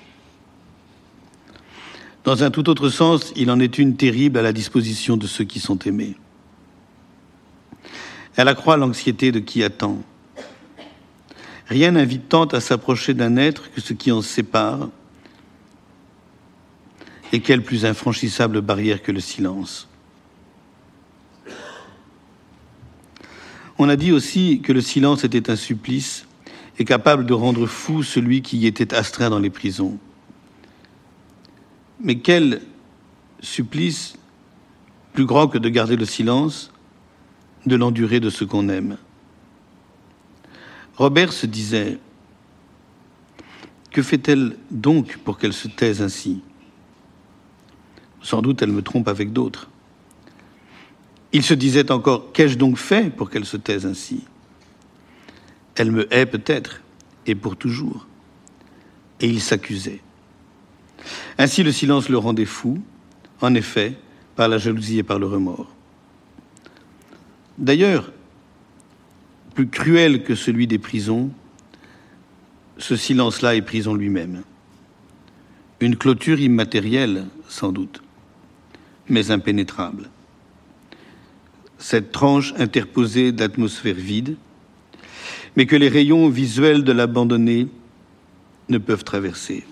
Dans un tout autre sens, il en est une terrible à la disposition de ceux qui sont aimés. Elle accroît l'anxiété de qui attend. Rien n'invite tant à s'approcher d'un être que ce qui en sépare. Et quelle plus infranchissable barrière que le silence. On a dit aussi que le silence était un supplice et capable de rendre fou celui qui y était astreint dans les prisons. Mais quel supplice plus grand que de garder le silence, de l'endurer de ce qu'on aime. Robert se disait Que fait-elle donc pour qu'elle se taise ainsi? Sans doute elle me trompe avec d'autres. Il se disait encore Qu'ai-je donc fait pour qu'elle se taise ainsi? Elle me hait peut-être, et pour toujours. Et il s'accusait. Ainsi le silence le rendait fou, en effet, par la jalousie et par le remords. D'ailleurs, plus cruel que celui des prisons, ce silence-là est prison lui-même. Une clôture immatérielle, sans doute, mais impénétrable. Cette tranche interposée d'atmosphère vide, mais que les rayons visuels de l'abandonné ne peuvent traverser.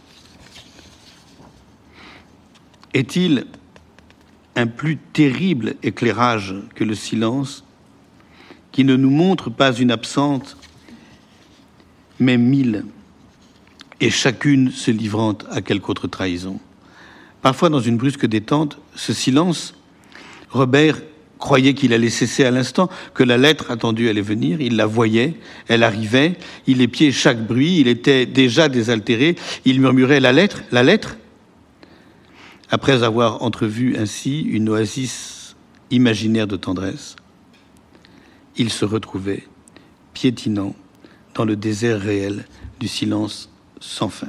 Est-il un plus terrible éclairage que le silence qui ne nous montre pas une absente, mais mille, et chacune se livrant à quelque autre trahison. Parfois, dans une brusque détente, ce silence, Robert croyait qu'il allait cesser à l'instant, que la lettre attendue allait venir, il la voyait, elle arrivait, il épiait chaque bruit, il était déjà désaltéré, il murmurait la lettre, la lettre. Après avoir entrevu ainsi une oasis imaginaire de tendresse, il se retrouvait piétinant dans le désert réel du silence sans fin.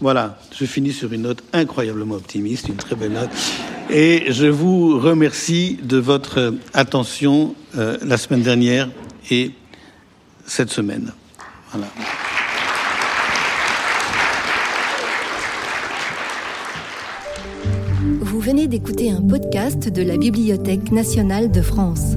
Voilà, je finis sur une note incroyablement optimiste, une très belle note. Et je vous remercie de votre attention euh, la semaine dernière et cette semaine. Vous venez d'écouter un podcast de la Bibliothèque nationale de France.